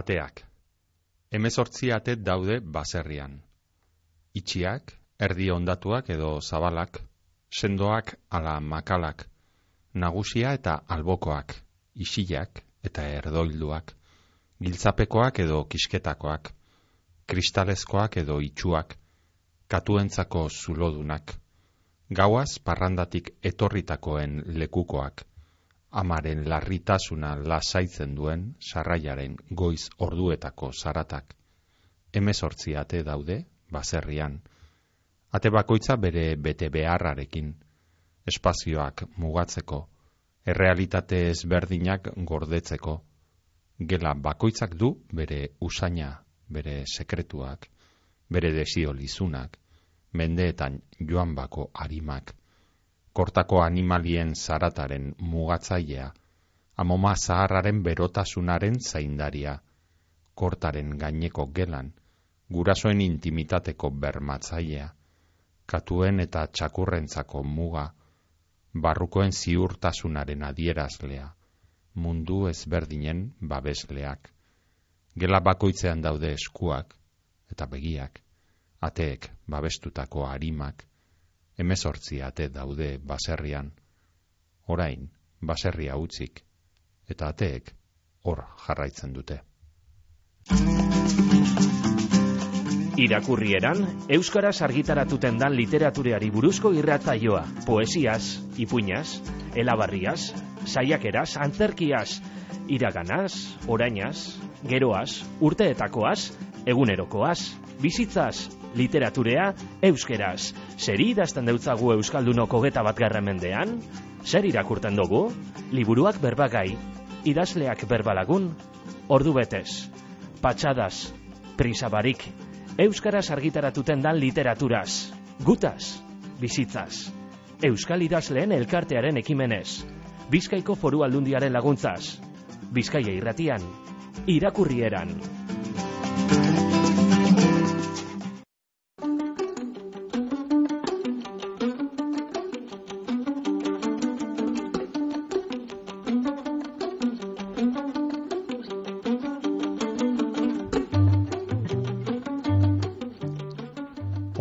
Ateak. Hemezortzi ate daude baserrian. Itxiak, erdi ondatuak edo zabalak, sendoak ala makalak, nagusia eta albokoak, isiak eta erdoilduak, giltzapekoak edo kisketakoak, kristalezkoak edo itxuak, katuentzako zulodunak, gauaz parrandatik etorritakoen lekukoak, amaren larritasuna lasaitzen duen sarraiaren goiz orduetako zaratak. Hemezortzi ate daude, baserrian. Ate bakoitza bere bete beharrarekin, espazioak mugatzeko, errealitate ezberdinak gordetzeko, gela bakoitzak du bere usaina, bere sekretuak, bere desio lizunak, mendeetan joan bako harimak, kortako animalien zarataren mugatzailea, amoma zaharraren berotasunaren zaindaria, kortaren gaineko gelan, gurasoen intimitateko bermatzailea, katuen eta txakurrentzako muga, barrukoen ziurtasunaren adierazlea, mundu ezberdinen babesleak. Gela bakoitzean daude eskuak eta begiak, ateek babestutako harimak, emezortzi ate daude baserrian, orain baserria utzik, eta ateek hor jarraitzen dute. Irakurrieran, Euskaraz argitaratuten dan literatureari buruzko irratzaioa, poesiaz, ipuñaz, elabarriaz, saiakeraz, antzerkiaz, iraganaz, orainaz, geroaz, urteetakoaz, egunerokoaz, bizitzaz, Literaturea euskeraz. Zer idazten deutzagu euskaldunoko geta bat garra mendean? Zer irakurten dugu? Liburuak berbagai, idazleak berbalagun, ordu betez, patxadas, prisabarik, euskaraz argitaratuten dan literaturaz, gutaz, bizitzaz, euskal idazleen elkartearen ekimenez, bizkaiko foru aldundiaren laguntzaz, bizkaia irratian, irakurrieran.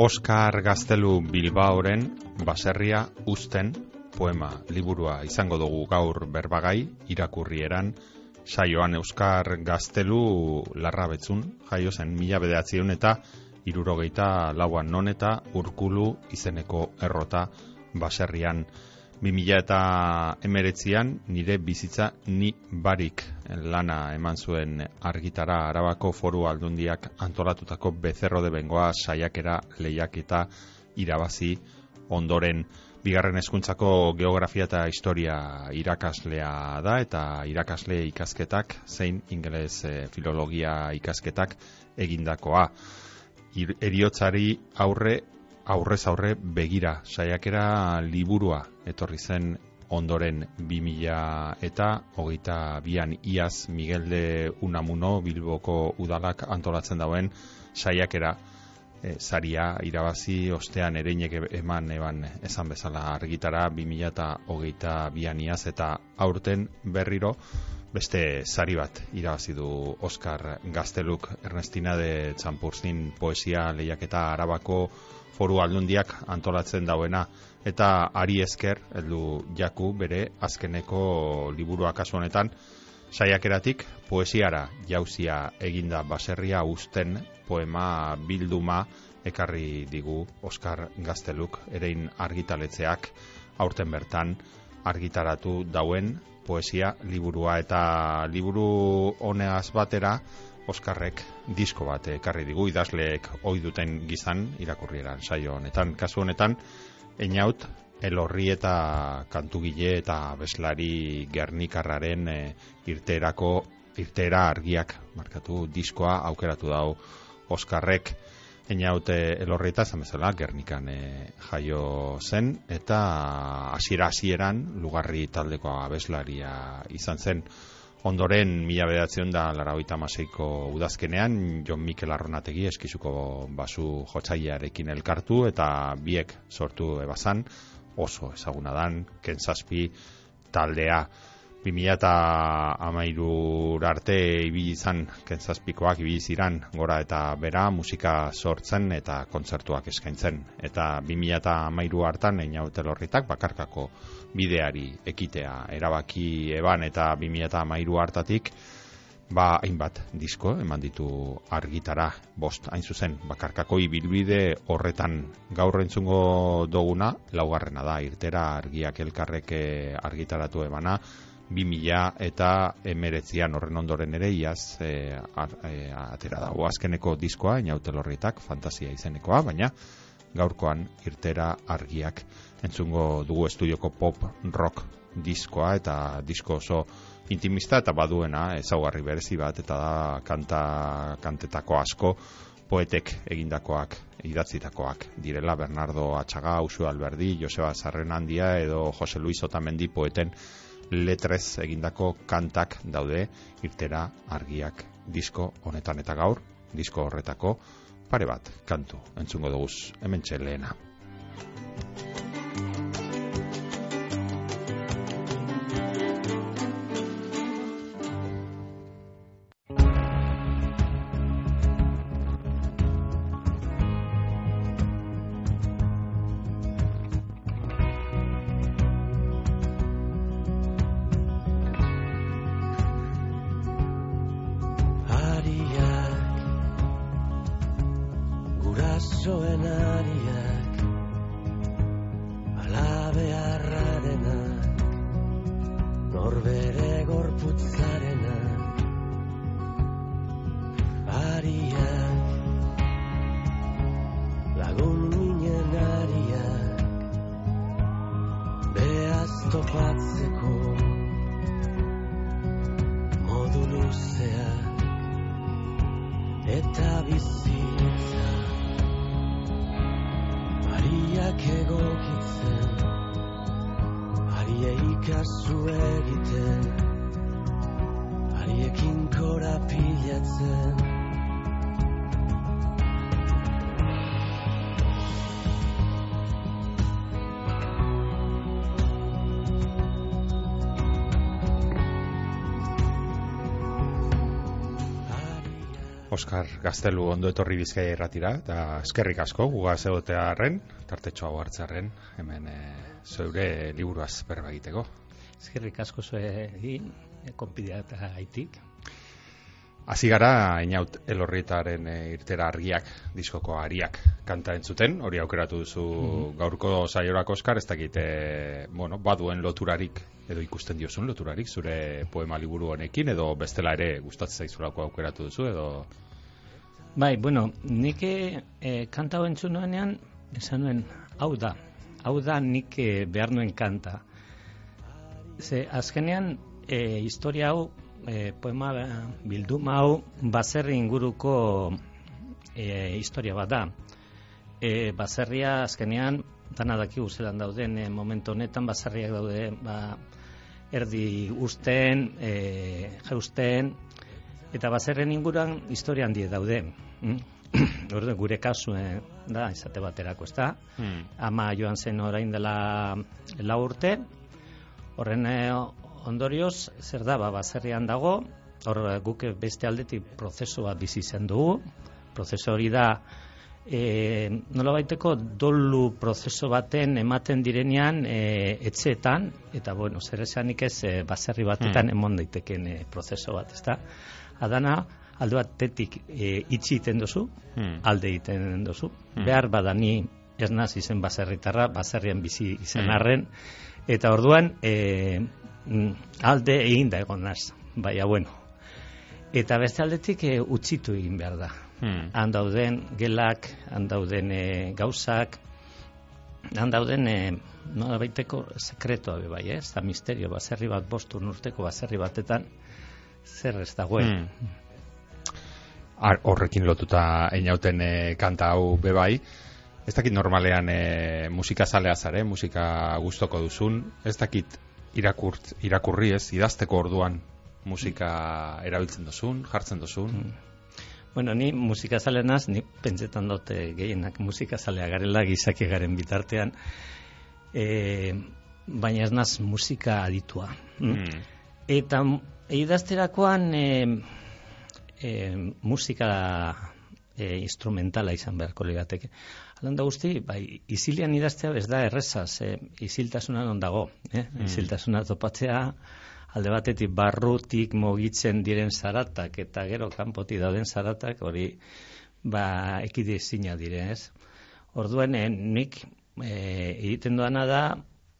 Oskar Gaztelu Bilbaoren baserria uzten poema liburua izango dugu gaur berbagai irakurrieran. Saioan Euskar Gaztelu larrabetzun jaio zen mila bedeatzion eta irurogeita lauan non eta urkulu izeneko errota baserrian 2000 eta emeretzian nire bizitza ni barik lana eman zuen argitara arabako foru aldundiak antolatutako bezerro de bengoa saiakera lehiak eta irabazi ondoren. Bigarren hezkuntzako geografia eta historia irakaslea da eta irakasle ikasketak zein ingeles eh, filologia ikasketak egindakoa. Eriotzari aurre aurrez aurre begira saiakera liburua etorri zen ondoren 2000 eta hogeita bian. Iaz Miguel de Unamuno Bilboko udalak antolatzen dauen saiakera e, saria irabazi ostean ereinek eman eban esan bezala argitara 2000 eta hogeita bian. Iaz eta aurten berriro beste sari bat irabazi du Oscar Gazteluk Ernestina de Txampursin poesia lehiaketa arabako foru aldundiak antolatzen dauena. Eta ari esker heldu jaku bere azkeneko liburua kasu honetan saiakeratik poesiara jauzia eginda baserria usten poema bilduma ekarri digu Oskar Gazteluk erein argitaletzeak aurten bertan argitaratu dauen poesia liburua eta liburu honeaz batera Oskarrek disko bat ekarri digu idazleek ohi duten gizan irakurrieran saio honetan. Kasu honetan, einaut, elorri eta kantugile eta beslari gernikarraren e, irterako, irtera argiak markatu diskoa aukeratu dau Oskarrek. Einaut elorri eta zamezela gernikan e, jaio zen eta hasiera hasieran lugarri taldeko abeslaria izan zen. Ondoren, mila bedatzen da laragoita maseiko udazkenean, Jon Mikel Arronategi eskizuko basu jotzailearekin elkartu eta biek sortu ebazan, oso ezaguna dan, kentzazpi taldea. 2000 eta amairur arte ibili izan, kentzazpikoak ibili ziran, gora eta bera musika sortzen eta kontzertuak eskaintzen. Eta 2000 eta amairu hartan, egin telorritak bakarkako bideari ekitea erabaki eban. Eta 2000 eta amairu hartatik, ba hainbat disko eman ditu argitara. Bost hain zuzen bakarkako ibilbide horretan. Gaur entzungo doguna laugarrena da irtera argiak elkarrek argitaratu emana 2000 eta emeretzian horren ondoren ere iaz e, e, atera dago. Azkeneko diskoa, inautelorritak, fantasia izenekoa, baina gaurkoan irtera argiak entzungo dugu estudioko pop rock diskoa eta disko oso intimista eta baduena ezaugarri berezi bat eta da kanta kantetako asko poetek egindakoak idatzitakoak direla. Bernardo Atxaga, Usu Alberdi, Joseba Zarrenandia edo Jose Luis Otamendi poeten letrez egindako kantak daude irtera argiak disko honetan. Eta gaur, disko horretako pare bat kantu entzungo dugu. Hemen lehena. Oskar Gaztelu ondo etorri bizkaia erratira, eta eskerrik asko, guga zegotearen, tartetxo hau hartzaren, hemen e, zeure liburuaz berba egiteko. Eskerrik asko zue egin, e, konpidea eta haitik. Hasi gara, inaut elorritaren e, irtera argiak, diskoko ariak kanta entzuten, hori aukeratu duzu mm gaurko zaiorako Oskar, ez dakit, e, bueno, baduen loturarik, edo ikusten diozun loturarik, zure poema liburu honekin, edo bestela ere gustatzen zaizulako aukeratu duzu, edo... Bai, bueno, nik e, kanta hau entzun nuenean, esan nuen, hau da, hau da nik e, behar nuen kanta. Ze, azkenean, e, historia hau, e, poema bilduma hau, baserri inguruko e, historia bat da. E, baserria, azkenean, dana daki zelan dauden, e, momentu honetan, baserriak daude, ba, erdi usten, e, jausten, eta baserren inguruan historia handi daude. Mm? gure kasu da, izate baterako, ez da? Mm. Ama joan zen orain dela la urte, horren eh, ondorioz, zer da, ba, baserrian dago, hor guk beste aldetik prozesu bat bizi zen dugu, prozesu hori da, e, nola baiteko dolu prozeso baten ematen direnean e, etxeetan, eta bueno, zer esanik ez e, baserri batetan mm. emon daiteken e, prozeso bat, ez da? adana alde batetik e, itxi iten dozu, hmm. alde egiten dozu. Hmm. Behar badani ez naz izen baserritarra, baserrian bizi izen hmm. arren, eta orduan e, alde egin da egon naz, baina bueno. Eta beste aldetik e, utzitu egin behar da. Hmm. Han dauden gelak, han dauden e, gauzak, han dauden e, nola baiteko sekretoa bai, ez da misterio, baserri bat bostu urteko baserri batetan, zer ez dagoen. Hmm. Horrekin lotuta einauten e, kanta hau bebai, ez dakit normalean e, musika zalea zare, musika gustoko duzun, ez dakit irakurt, irakurri ez, idazteko orduan musika erabiltzen duzun, jartzen duzun. Hmm. Bueno, ni musika zalenaz, ni pentsetan dute gehienak musika zalea garela gizaki garen bitartean, e, baina ez naz musika aditua. Mm. Eta idazterakoan e, e, musika e, instrumentala izan beharko ligateke. Alan da guzti, bai, izilian idaztea ez da erreza, ze iziltasuna non dago, eh? Mm. iziltasuna topatzea, alde batetik barrutik mogitzen diren zaratak, eta gero kanpoti dauden zaratak, hori, ba, ekide zina dire, ez? Orduen, eh, nik e, egiten duana da,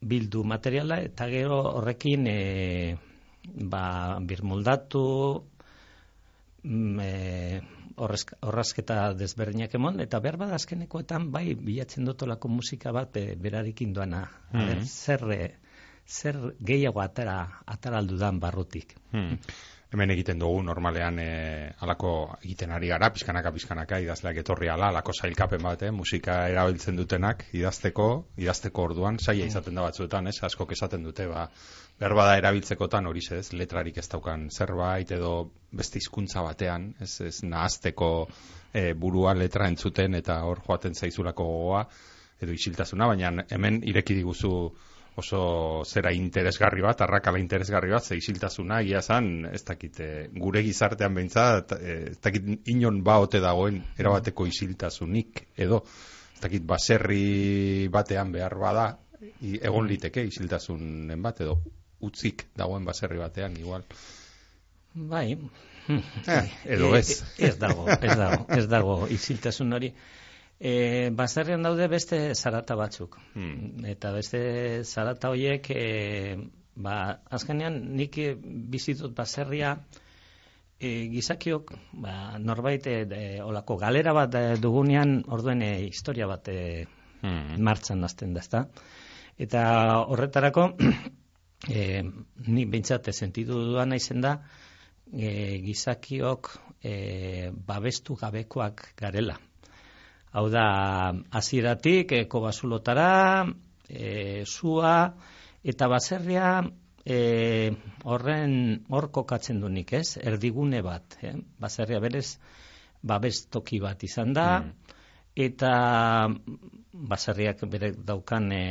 bildu materiala, eta gero horrekin, e, ba, birmoldatu, mm, e, horrazketa desberdinak emon, eta behar bada azkenekoetan bai bilatzen dutolako musika bat e, berarikin doana. Mm zer, eh, zer gehiago atara, atara aldudan barrutik. Mm hemen egiten dugu normalean e, alako egiten ari gara, pizkanaka, pizkanaka, idazleak etorri ala, alako zailkapen bat, eh? musika erabiltzen dutenak, idazteko, idazteko orduan, saia mm. izaten da batzuetan, ez, asko esaten dute, ba, behar bada erabiltzekotan hori ez, letrarik ez daukan zerbait, edo beste hizkuntza batean, ez, ez nahazteko e, burua letra entzuten, eta hor joaten zaizulako gogoa, edo isiltasuna, baina hemen ireki diguzu oso zera interesgarri bat, arrakala interesgarri bat, zeisiltasuna, ia zan, ez dakit, eh, gure gizartean behintzat, eh, ez dakit inon ba ote dagoen erabateko isiltasunik, edo, ez dakit baserri batean behar bada, egon liteke isiltasunen bat, edo utzik dagoen baserri batean, igual. Bai, eh, edo ez. Ez dago, ez dago, ez dago isiltasun hori. E, baserrian daude beste zarata batzuk. Hmm. Eta beste zarata horiek, e, ba, azkenean nik bizitut baserria, e, gizakiok, ba, norbait, e, olako galera bat dugunean, orduen e, historia bat e, hmm. martzan azten da, ezta? Eta horretarako, e, ni bintzate sentitu duan izen da, e, gizakiok e, babestu gabekoak garela. Hau da, aziratik, eko basulotara, e, zua, eta baserria e, horren hor kokatzen du nik, ez? Erdigune bat, eh? baserria berez, babestoki bat izan da, mm. eta baserriak bere daukan e,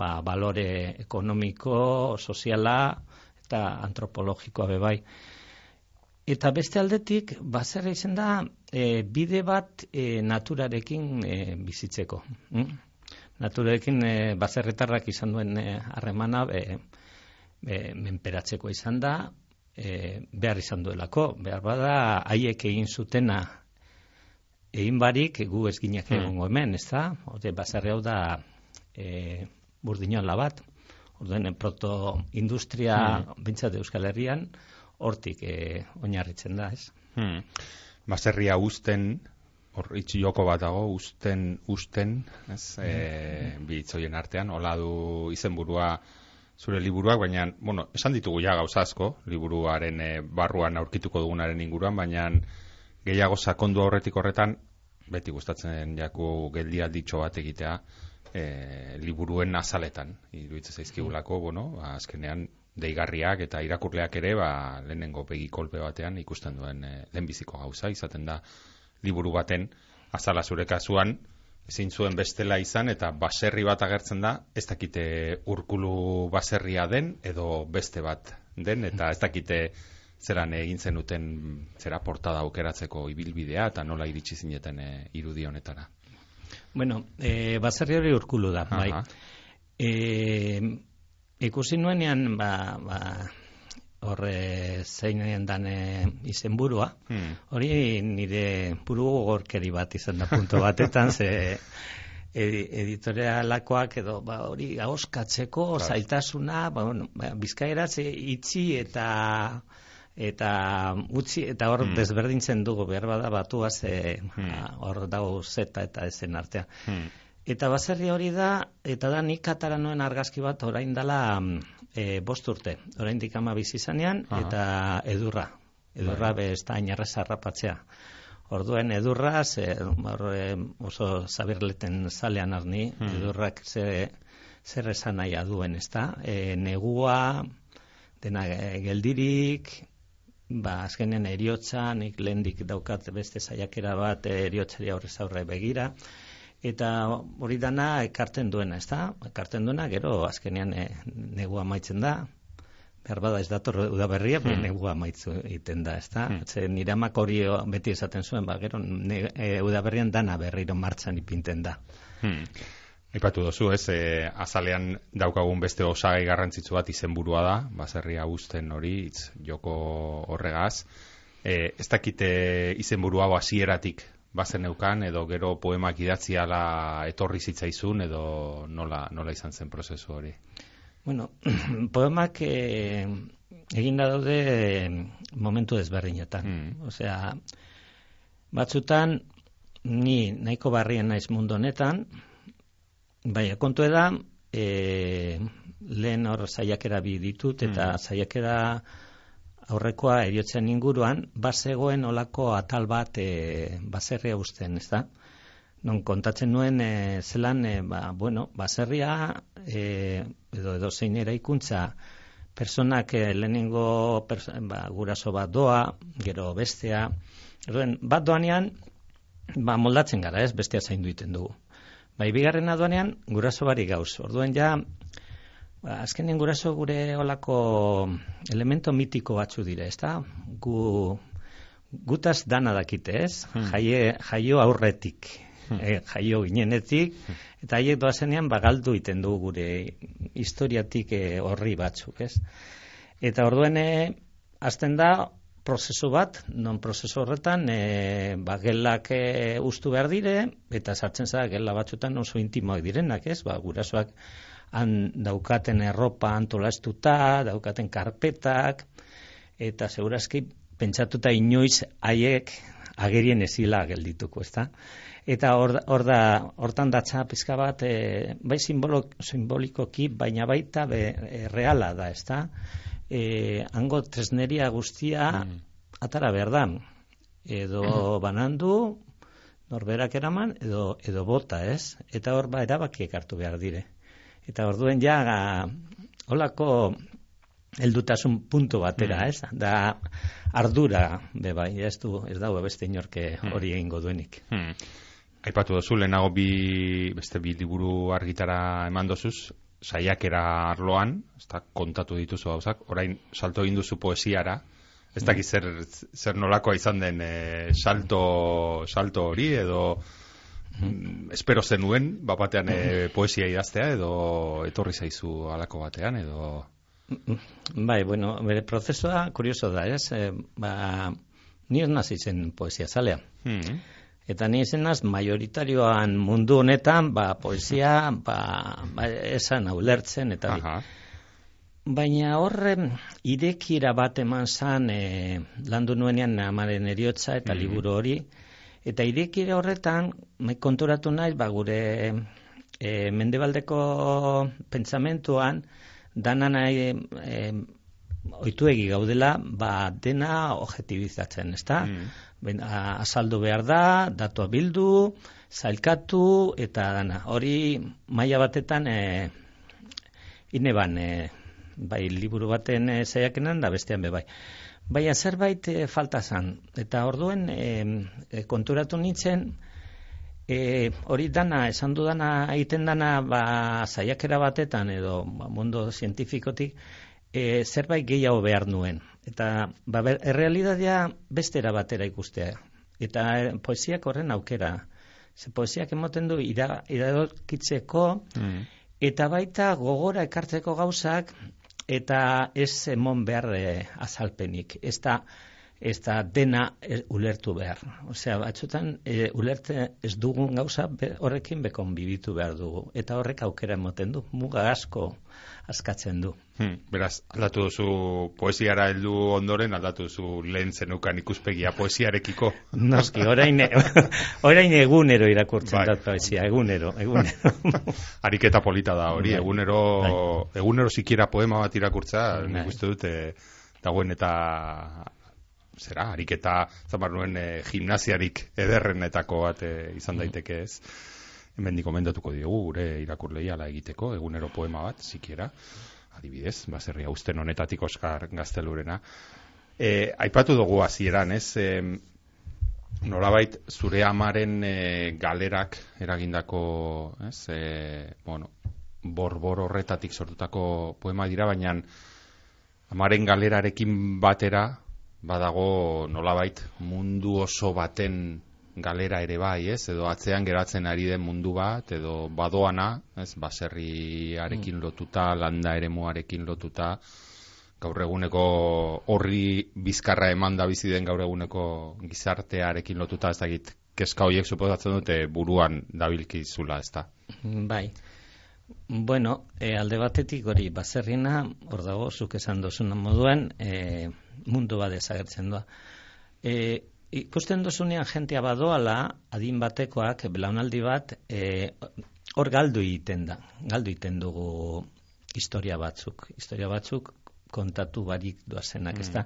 ba, balore ekonomiko, soziala, eta antropologikoa bebai. Eta beste aldetik, baserra izan da, e, bide bat e, naturarekin e, bizitzeko. Mm? Naturarekin e, baserretarrak izan duen harremana e, e, menperatzeko izan da, e, behar izan duelako. Behar bada, haiek egin zutena egin barik, gu ez ginak hmm. egongo hemen, ez da? Ode, baserre hau da e, burdinoan labat. Orduen, proto-industria, hmm. bintzat Euskal Herrian, hortik e, oinarritzen da, ez? Hmm. Baserria usten, hor joko bat dago, usten, usten, ez? E, bi itzoien artean, hola du izenburua zure liburuak, baina, bueno, esan ditugu ja gauza asko, liburuaren e, barruan aurkituko dugunaren inguruan, baina gehiago sakondu horretik horretan, beti gustatzen jaku geldia ditxo bat egitea, e, liburuen azaletan, iruditzen zaizkigulako, bueno, ba, azkenean deigarriak eta irakurleak ere ba, lehenengo begi kolpe batean ikusten duen e, lehenbiziko gauza izaten da liburu baten azala zure kasuan ezin zuen bestela izan eta baserri bat agertzen da ez dakite urkulu baserria den edo beste bat den eta ez dakite zeran egin zenuten zera portada aukeratzeko ibilbidea eta nola iritsi zineten e, irudi honetara. Bueno, e, baserri hori urkulu da, bai. E, ikusi nuenean ba, ba, horre zeinen dan izenburua hmm. hori nire buru gorkeri bat izan da punto batetan ze editorialakoak edo ba, hori hauskatzeko claro. zailtasuna ba, bueno, ba, bizkaeraz itzi eta eta utzi eta hor hmm. desberdintzen dugu behar bada batuaz hmm. hor dago zeta eta ezen artean hmm. Eta baserri hori da, eta da nik atara noen argazki bat orain dela e, bost urte. Orain dikama bizizanean, eta edurra. Edurra bai. be ez da inarreza rapatzea. Orduen edurra, ze, oso zabirleten zalean arni, hmm. edurrak ze, zer esan nahi aduen, ez da? E, negua, dena geldirik, ba, azkenen eriotza, nik lehendik daukat beste zaiakera bat eriotzari aurrez aurre begira, eta hori dana ekartzen duena, ezta? Ekartzen duena, gero azkenean e, negua maitzen da, behar bada ez dator udaberria, Hmm. negua maitzu egiten da, ez da? Hmm. Ze nire amak hori beti esaten zuen, ba, gero ne, e, udaberrian dana berriro martxan ipinten da. Hmm. Aipatu dozu, ez, e, azalean daukagun beste osagai garrantzitsu bat izenburua da, baserria usten hori, itz, joko horregaz. E, ez dakite izenburu hau hasieratik bazen neukan, edo gero poemak idatzi ala etorri zitzaizun, edo nola, nola izan zen prozesu hori. Bueno, poemak e, eginda daude eh, momentu desberdinetan. Hmm. Osea, batzutan ni nahiko barrien naiz mundu honetan, bai, kontu da, e, lehen hor saiakera bi ditut, eta Mm. saiakera aurrekoa eriotzen inguruan, bazegoen olako atal bat e, baserria usten, ez da? Non kontatzen nuen e, zelan, e, ba, bueno, baserria e, edo edo zein eraikuntza personak e, lehenengo perso, ba, guraso bat doa, gero bestea, Erdoen, bat doanean, ba, moldatzen gara, ez, bestea zaindu egiten dugu. Bai, bigarrena doanean, guraso bari gauz. Orduen ja, ba, azkenen guraso gure olako elemento mitiko batzu dira, ez da? Gu, gutaz dana dakite, ez? Hmm. Jaie, jaio aurretik, Hmm. eh, jaio ginenetik, eta haiek doazenean bagaldu iten du gure historiatik eh, horri batzuk, ez? Eta orduen, eh, azten da, prozesu bat, non prozesu horretan, e, ba, gelak e, ustu behar dire, eta sartzen zara gela batzutan oso intimoak direnak, ez? Ba, gurasoak han daukaten erropa antolastuta, daukaten karpetak, eta segurazki pentsatuta inoiz haiek agerien ezila geldituko, ezta? Eta hor, hor da, hortan datza pizka bat, e, bai simbolo, simbolikoki, baina baita be, e, reala da, ezta? E, hango tresneria guztia Mm. atara behar da. Edo banandu, norberak eraman, edo, edo bota, ez? Eta hor ba erabakiek hartu behar dire. Eta orduen ja, holako heldutasun puntu batera, Mm. ez? Da ardura, be bai, ez du, ez dago beste inorke Mm. hori egingo duenik. Hmm. Aipatu dozu, lehenago bi, beste bi liburu argitara eman dozuz, saiakera arloan, ez da, kontatu dituzu gauzak, orain salto egin duzu poesiara, ez dakit zer, zer nolakoa izan den e, salto, salto hori, edo mm, espero zenuen, bapatean e, poesia idaztea, edo etorri zaizu alako batean, edo... Bai, bueno, bere prozesua kurioso da, ez? E, ba, ni ez nazi zen poesia zalea. Hmm. Eta ni izenaz, majoritarioan mundu honetan, ba, poesia, ba, ba esan ulertzen, eta. Aha. Baina horren irekira bat eman zan e, landu nuenean amaren eriotza eta Mhm. liburu hori. Eta irekira horretan, mai konturatu naiz, ba, gure e, mendebaldeko pentsamentuan, dana nahi e, oituegi gaudela, ba, dena objetibizatzen, ezta? Mm. Ben, a- azaldu behar da, datua bildu, zailkatu, eta dana. Hori maila batetan e, ineban, e, bai liburu baten e, zaiakenan da bestean be bai. Baina zerbait e, falta zan, eta orduen e, e, konturatu nintzen, e, hori dana, esan du dana, egiten dana, ba, zaiakera batetan, edo ba, mundu zientifikotik, e, zerbait gehiago behar nuen. Eta ba, errealitatea bestera batera ikustea. Eta poesiak horren aukera. Ze poesiak emoten du ira, iradokitzeko, Hmm. eta baita gogora ekartzeko gauzak, eta ez emon behar e, azalpenik. Ez da, ez da dena e, ulertu behar. Osea, batzutan e, ulerte ez dugun gauza be, horrekin bekon bibitu behar dugu. Eta horrek aukera emoten du, muga asko askatzen du. Hmm, beraz, aldatu duzu poesiara heldu ondoren, aldatu duzu lehen zenukan ikuspegia poesiarekiko. Noski, orain, orain egunero irakurtzen Bai. dut poesia, egunero, egunero. Ariketa polita da hori, Bai. egunero, egunero sikiera poema bat irakurtza, Bai. nik uste dut, e, dagoen eta zera, ariketa, zamar nuen, e, gimnasiarik ederrenetako bat e, izan daiteke ez. Hemen komendatuko diogu gure irakurlei ala egiteko, egunero poema bat, sikiera, adibidez, baserria usten honetatik Oskar Gaztelurena. E, aipatu dugu hasieran, ez? E, nolabait zure amaren e, galerak eragindako, ez? E, bueno, borbor horretatik sortutako poema dira, baina amaren galerarekin batera, badago nolabait mundu oso baten galera ere bai, ez? Edo atzean geratzen ari den mundu bat, edo badoana, ez? Baserriarekin mm. lotuta, landa eremuarekin lotuta, gaur eguneko horri bizkarra eman da bizi den gaur eguneko gizartearekin lotuta, ez dakit, keska horiek suposatzen dute buruan dabilki zula, ez da? Bai. Bueno, e, alde batetik hori baserrina, hor dago, zuk esan dozuna moduan, e, mundu bat ezagertzen doa. E, ikusten dozunean jentea badoala, adin batekoak, belaunaldi bat, e, hor galdu egiten da. Galdu egiten dugu historia batzuk. Historia batzuk kontatu barik duazenak, mm. ez da.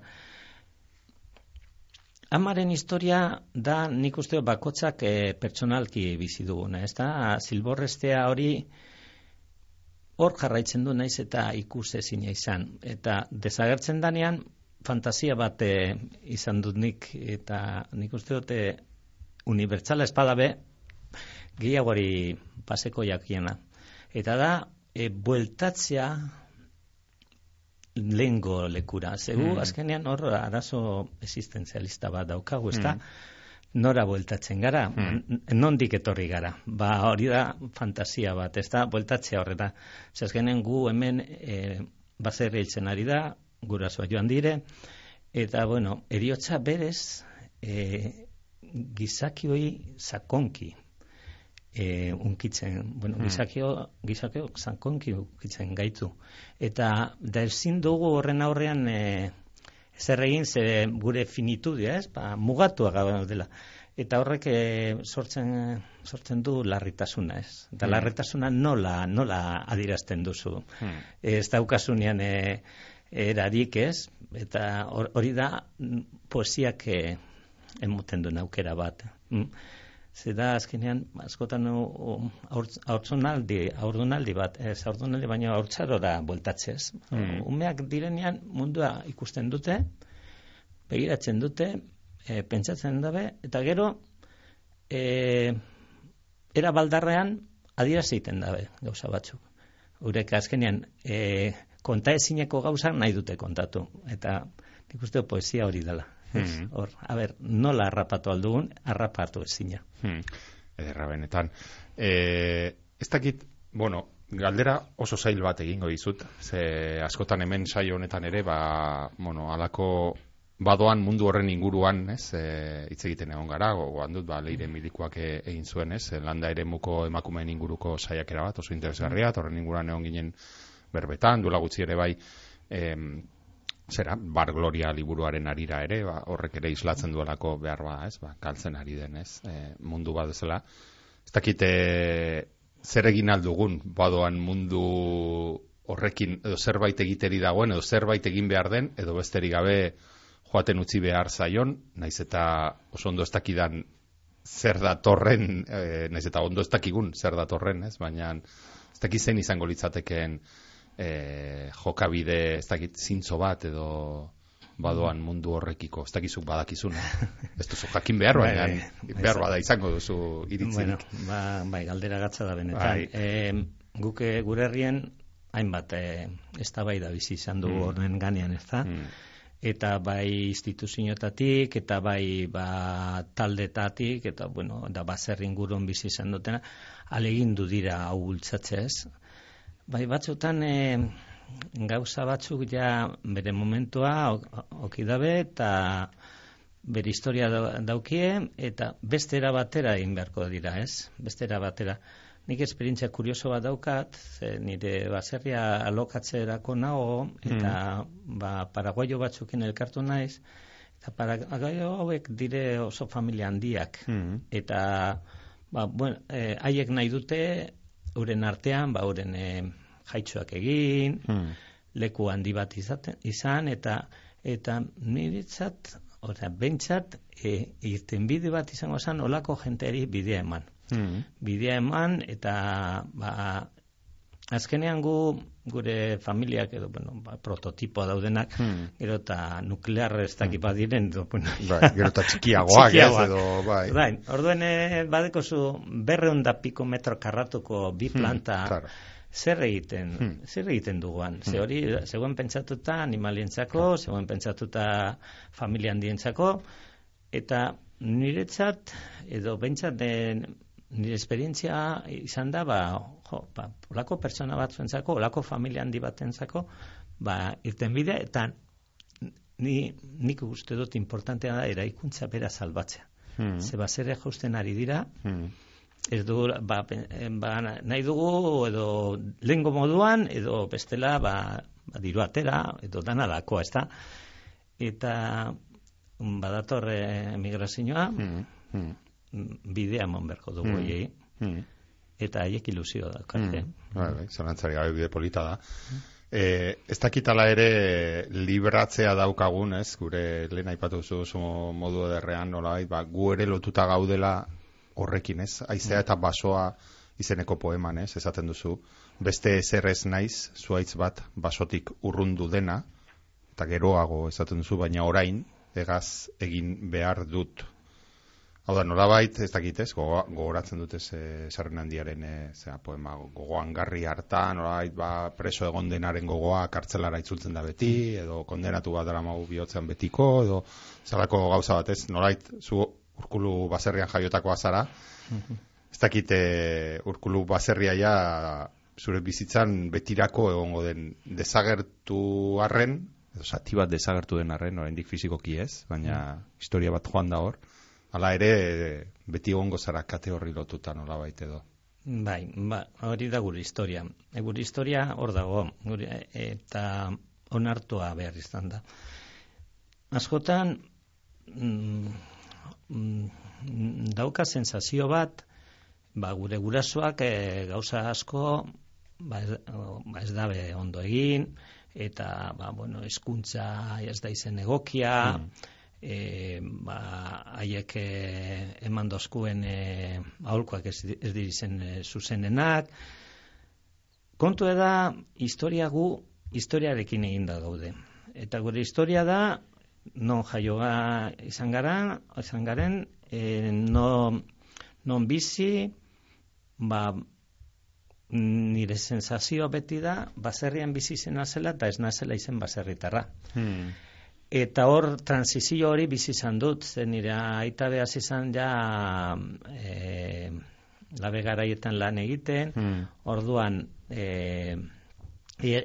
Amaren historia da nik uste bakotzak e, pertsonalki bizi duguna, ez da. Zilborrestea hori hor jarraitzen du naiz eta ikus ezina izan. Eta desagertzen danean, fantasia bat eh, izan dut nik eta nik uste dute unibertsala espada be gehiagori paseko jakiena. Eta da, e, bueltatzea lehengo lekura. Zegu, mm. azkenean hor arazo existenzialista bat daukagu, ez da? Mm. Nora bueltatzen gara, mm. nondik etorri gara. Ba, hori da fantasia bat, ez da? Bueltatzea horreta. Zazkenen gu hemen e, bazerri ari da, gurasoa joan dire, eta, bueno, eriotza berez, e, gizakioi sakonki e, unkitzen, bueno, hmm. gizakio, gizakio sakonki unkitzen gaitu. Eta da ezin dugu horren aurrean e, zer egin ze gure finitudia, ez? Ba, mugatua gaba dela. Eta horrek e, sortzen, sortzen du larritasuna, ez? Eta hmm. larritasuna nola, nola adirazten duzu. Hmm. Ez daukasunean, e, erarik ez, eta hori da poesiak eh, emuten duen aukera bat. Mm. Zer da, azkenean, askotan aurtzonaldi, aurdunaldi bat, ez aurdunaldi, baina aurtzaro da bueltatzez. Mm. Umeak direnean mundua ikusten dute, begiratzen dute, e, pentsatzen dabe, eta gero, e, era baldarrean, adira zeiten dabe, gauza batzuk. Urek azkenean, e, konta ezineko gauzak nahi dute kontatu. Eta nik uste poesia hori dela. Hmm. Hor, a ber, nola harrapatu aldugun, harrapatu ezina. Hmm. Ederra benetan. E, ez dakit, bueno, galdera oso zail bat egingo dizut. Ze askotan hemen saio honetan ere, ba, bueno, alako badoan mundu horren inguruan, ez, e, hitz egiten egon gara, gogoan dut, ba, leire milikoak e, egin zuen, ez, landa ere muko emakumeen inguruko saiakera bat, oso interesgarria, horren inguruan egon ginen berbetan, duela gutxi ere bai, em, zera, bar gloria liburuaren arira ere, ba, horrek ere islatzen duelako behar ba, ez, ba, kaltzen ari den, ez, e, mundu bat ezela. Ez dakite, zer egin aldugun, badoan mundu horrekin, edo zerbait egiteri dagoen, edo zerbait egin behar den, edo besteri gabe joaten utzi behar zaion, naiz eta oso ondo ez dakidan zer da torren, e, naiz eta ondo ez dakigun zer da torren, ez, baina ez dakizen izango litzatekeen e, jokabide ez dakit zintzo bat edo badoan mundu horrekiko, ez dakizuk badakizun. ez duzu jakin behar, bai, baina bai, behar bada izango duzu iritzirik. Bueno, ba, bai, galdera gatza da benetan. Bai. E, guke gure herrien, hainbat, e, ez da bai da bizi izan du mm. horren ganean, ez da? Mm. Eta bai instituzioetatik, eta bai ba, taldetatik, eta bueno, da baserrin gurun bizi izan dutena, alegin du dira hau bultzatzez, Bai, batzutan e, gauza batzuk ja bere momentua okidabe eta bere historia daukie eta bestera batera egin beharko dira, ez? Bestera batera. Nik esperientzia kurioso bat daukat, ze nire baserria alokatzerako nago eta mm. ba, paraguaio batzukin elkartu naiz, eta paraguaio hauek dire oso familia handiak. Mm. Eta ba, bueno, eh, haiek nahi dute uren artean, ba, uren e, jaitxoak egin, hmm. leku handi bat izaten, izan, eta eta niritzat, ora, bentsat, e, irten bide bat izango zen, olako jenteari bidea eman. Hmm. Bidea eman, eta ba, azkenean gu gure familiak edo bueno, ba, prototipoa daudenak hmm. gero eta nuklear ez dakit hmm. badiren edo, bueno, bai, gero eta txikiagoak edo bai. bai orduen eh, badeko zu berreunda piko metro karratuko bi hmm, planta zer egiten, Hmm. zer egiten duguan. Ze Hmm. hori, zegoen pentsatuta animalientzako, zegoen pentsatuta familia handientzako, eta niretzat, edo bentsat den, nire esperientzia izan da, ba, jo, ba, olako pertsona batzuentzako, olako familia handi batentzako, ba, irten bide, eta ni, nik uste dut importantea da eraikuntza bera salbatzea. Hmm. Ze basere jausten ari dira, Hmm. ez du, ba, eh, ba, nahi dugu edo lengo moduan edo bestela ba, ba diru atera edo danalakoa, ez da? Eta mm, badator eh, emigrazioa Hmm. Hmm. Mm, bidea eman beharko dugu Mm. Hmm. eta haiek ilusio daukate. Mm, bai, bai, zalantzari gabe bide polita da. E, ez dakitala ere libratzea daukagun, ez, gure lehen aipatu zu oso modu ederrean, nolabait, ba, gu ere lotuta gaudela horrekin, ez, aizea eta basoa izeneko poeman, ez, esaten duzu, beste ezer ez naiz, zuaitz bat basotik urrundu dena, eta geroago esaten duzu, baina orain, egaz egin behar dut. Hau da, nolabait, ez dakit ez, gogo- gogoratzen dut ez, sarren handiaren, eh, zera, poema, gogoan garri hartan, nolabait, ba, preso egon denaren gogoa kartzelara itzultzen da beti, edo kondenatu bat dara magu bihotzean betiko, edo zelako gauza bat ez, nolabait, zu urkulu baserrian jaiotakoa zara, ez dakit eh, urkulu baserria ja zure bizitzan betirako egongo den desagertu arren, edo zati bat desagertu den arren, oraindik fizikoki ez, baina historia bat joan da hor, Hala ere, beti egongo zara kate horri lotuta nola baita edo. Bai, ba, hori da gure historia. E, gure historia hor dago, gure, eta onartua behar izan da. Askotan, mm, mm, dauka sensazio bat, ba, gure gurasoak e, gauza asko, ba, ez, ba, ez dabe ondo egin, eta, ba, bueno, eskuntza ez da izen egokia, e, ba, haiek e, eman dozkuen e, aholkoak ez, ez dirizen e, zuzenenak. Kontu da, historia gu, historiarekin egin da gaude. Eta gure historia da, non jaioa izan gara, izan garen, e, no, non bizi, ba, nire sensazioa beti da, baserrian bizi zena zela, eta ez nazela izen baserritarra. Hmm. Eta hor, transizio hori bizi izan dut, zen nire aita behaz izan ja e, labe garaietan lan egiten, Hmm. orduan e, e,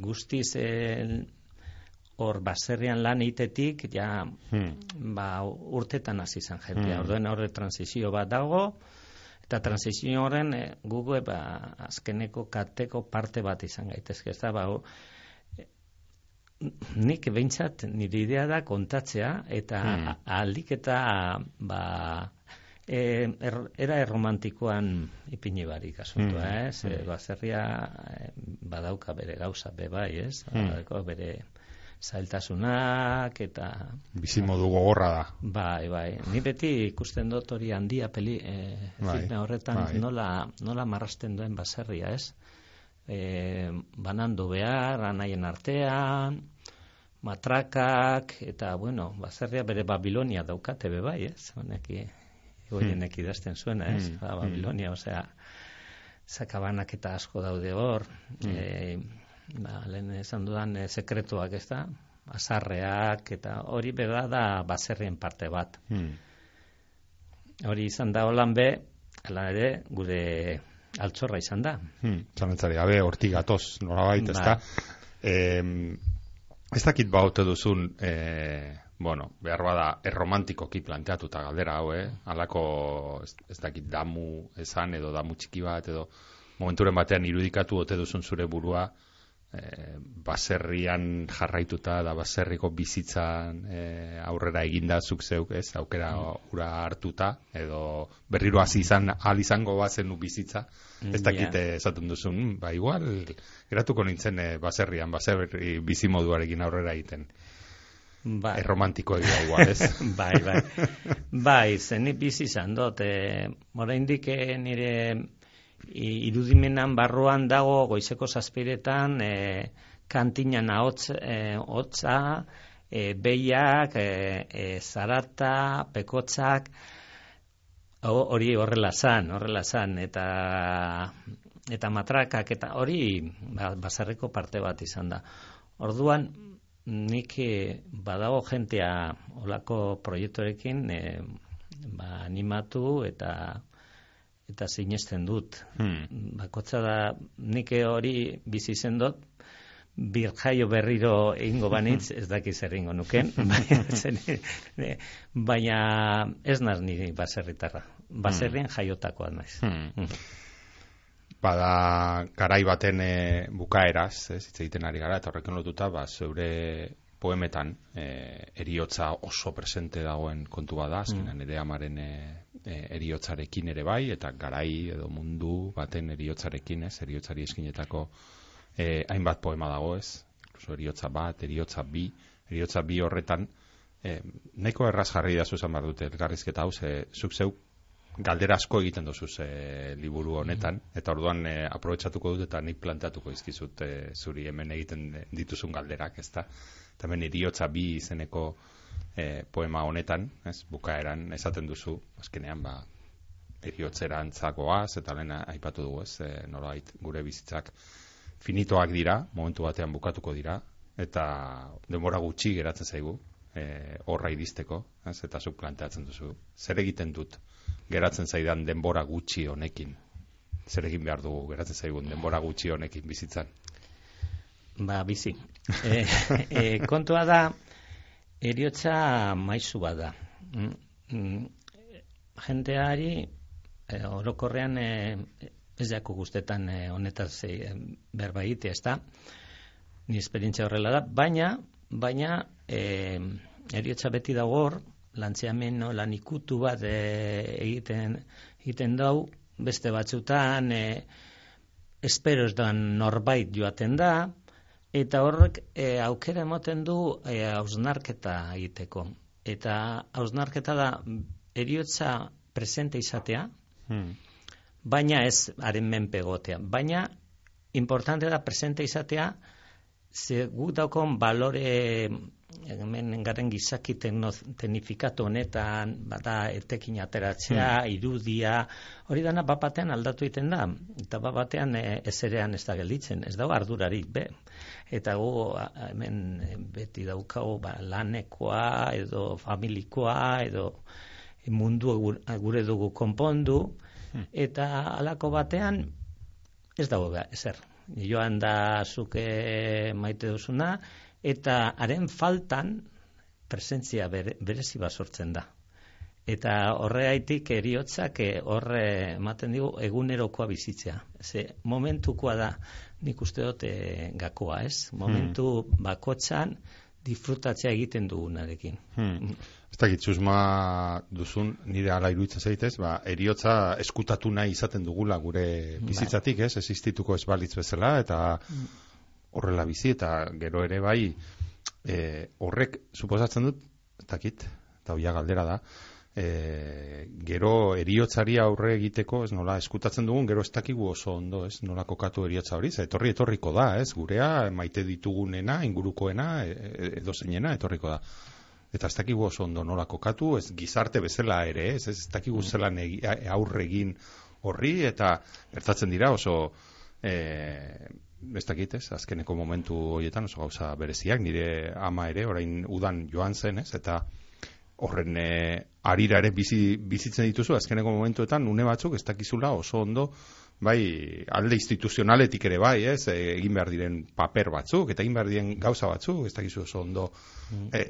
guztiz e, hor baserrian lan egitetik, ja Hmm. ba, urtetan hasi izan jentea. Hmm. Orduan horre transizio bat dago, eta transizio horren e, gugu ba, azkeneko kateko parte bat izan gaitezke. Ez da, ba, nik behintzat nire idea da kontatzea eta Hmm. hmm. aldik eta ba, e, er, era erromantikoan ipini barik asuntua, Hmm. ez? E, baserria e, badauka bere gauza be bai, ez? Hmm. Badauka bere zailtasunak eta Bizi modu gogorra da. bai, bai. Ni beti ikusten dut hori handia peli e, Bai, horretan bai. nola, nola marrasten duen baserria, ez? E, banandu behar, anaien artean, matrakak, eta, bueno, baserria bere Babilonia daukate be bai, ez? Honeki, goienek idazten zuena, ez? Hmm, Ba, hmm. Babilonia, osea, sakabanak eta asko daude hor, Hmm. e, ba, lehen esan dudan e, sekretuak, ez da? Azarreak, eta hori bera da baserrien parte bat. Hmm. Hori izan da holan be, ala ere, gure altxorra izan da. Hmm. Zalantzari gabe hortik gatoz, nolabait, Bai. ezta? Em, ez dakit baute duzun, eh, bueno, behar bada erromantikoki planteatuta galdera hau, eh? Halako ez, ez dakit damu esan edo damu txiki bat edo momenturen batean irudikatu ote duzun zure burua eh, baserrian jarraituta da baserriko bizitzan eh, aurrera eginda zuk zeuk, ez? Aukera ura hartuta edo berriro hasi izan al izango bazenu bizitza. Ez dakit Ja. eh, esaten duzun, "Mm, ba igual geratuko nintzen eh, baserrian, baserri bizimoduarekin aurrera egiten. Bai. Erromantiko egia igual, ez? bai, bai. Bai, zen bizi izan dut. E, oraindik nire irudimenan barruan dago goizeko zazpiretan e, kantinan ahotz, e, hotza, e, behiak, e, e, zarata, pekotzak, Ho- hori horrela zan, horrela zan, eta eta matrakak eta hori ba, basarreko parte bat izan da. Orduan, nik eh, badago jentea olako proiektorekin e, ba, animatu eta eta sinesten dut. Hmm. Bakotza da, nik hori bizi zen dut, bir jaio berriro egingo banitz, ez dakiz zer egingo nuken, baina ez naz niri baserritarra. Baserrien hmm. jaiotakoa naiz. Hmm. hmm. Bada garai baten e, bukaeraz, ez hitz egiten ari gara, eta horrekin lotuta, ba, zeure poemetan e, eriotza oso presente dagoen kontu bada, azkenan mm. ere amaren e, eriotzarekin ere bai, eta garai edo mundu baten eriotzarekin, ez, eriotzari eskinetako e, hainbat poema dago ez, incluso eriotza bat, eriotza bi, eriotza bi horretan, e, nahiko erraz jarri da zuzan bar dute, elgarrizketa hau, ze, zuk zeu, galdera asko egiten duzu ze liburu honetan, mm eta orduan e, aprobetsatuko dut eta nik planteatuko izkizut e, zuri hemen egiten dituzun galderak, ez da? Eta hemen eriotza bi izeneko e, poema honetan, ez, bukaeran esaten duzu, azkenean, ba, eriotzerantzako eta lehen aipatu dugu, ez, e, nolait, gure bizitzak, finitoak dira, momentu batean bukatuko dira, eta denbora gutxi geratzen zaigu, e, horra iristeko, ez, eta zuk planteatzen duzu. Zer egiten dut geratzen zaidan denbora gutxi honekin? Zer egin behar dugu geratzen zaigun denbora gutxi honekin bizitzan? Ba, bizi. E, e, kontua da, eriotza maizu bada. Mm, mm, jendeari, e, orokorrean, e, ez jako guztetan e, honetaz e, berba ez da, ni esperientzia horrela da, baina, baina, e, eriotza beti dago hor, lantzeamen no, lan ikutu bat e, egiten, egiten dau, beste batzutan, e, espero ez da norbait joaten da, eta horrek e, aukera emoten du e, hausnarketa egiteko. Eta hausnarketa da eriotza presente izatea, hmm baina ez haren menpegotea. Baina, importante da presente izatea, ze guk daukon balore hemen garen gizaki tenifikatu honetan, bada etekin ateratzea, hmm. irudia, hori dana bapatean aldatu egiten da, eta bapatean e, ez erean ez da gelditzen, ez dago ardurarik, be. Eta gu hemen beti daukago ba, lanekoa, edo familikoa, edo mundu gure dugu konpondu, Hmm. eta halako batean ez dago behar, ezer. Joan da zuke maite duzuna, eta haren faltan presentzia bere, berezi sortzen da. Eta horreaitik eriotzak eh, horre ematen digu egunerokoa bizitzea. Ze momentukoa da nik uste dute gakoa, ez? Hmm. Momentu hmm. bakotzan disfrutatzea egiten dugunarekin. Hmm. Ez da gitzuzma duzun, nire ala iruditzen zaitez, ba, eriotza eskutatu nahi izaten dugula gure bai. bizitzatik, ez? Instituko ez balitz bezala, eta horrela bizi, eta gero ere bai, e, horrek, suposatzen dut, ez dakit, eta oia galdera da, e, gero eriotzari aurre egiteko, ez nola, eskutatzen dugun, gero ez dakigu oso ondo, ez nola kokatu eriotza hori, ez etorri etorriko da, ez, gurea, maite ditugunena, ingurukoena, e, e, edo zeinena, etorriko da eta ez dakigu oso ondo nola kokatu, ez gizarte bezala ere, ez, ez dakigu mm. zelan aurregin horri, eta gertatzen dira oso, e, ez dakit ez, azkeneko momentu horietan oso gauza bereziak, nire ama ere, orain udan joan zen, ez, eta horren e, arira ere bizi, bizitzen dituzu, azkeneko momentuetan, une batzuk, ez dakizula oso ondo, bai, alde instituzionaletik ere bai, ez, e, egin behar diren paper batzuk, eta egin behar diren gauza batzuk, ez dakizu oso ondo, mm. e,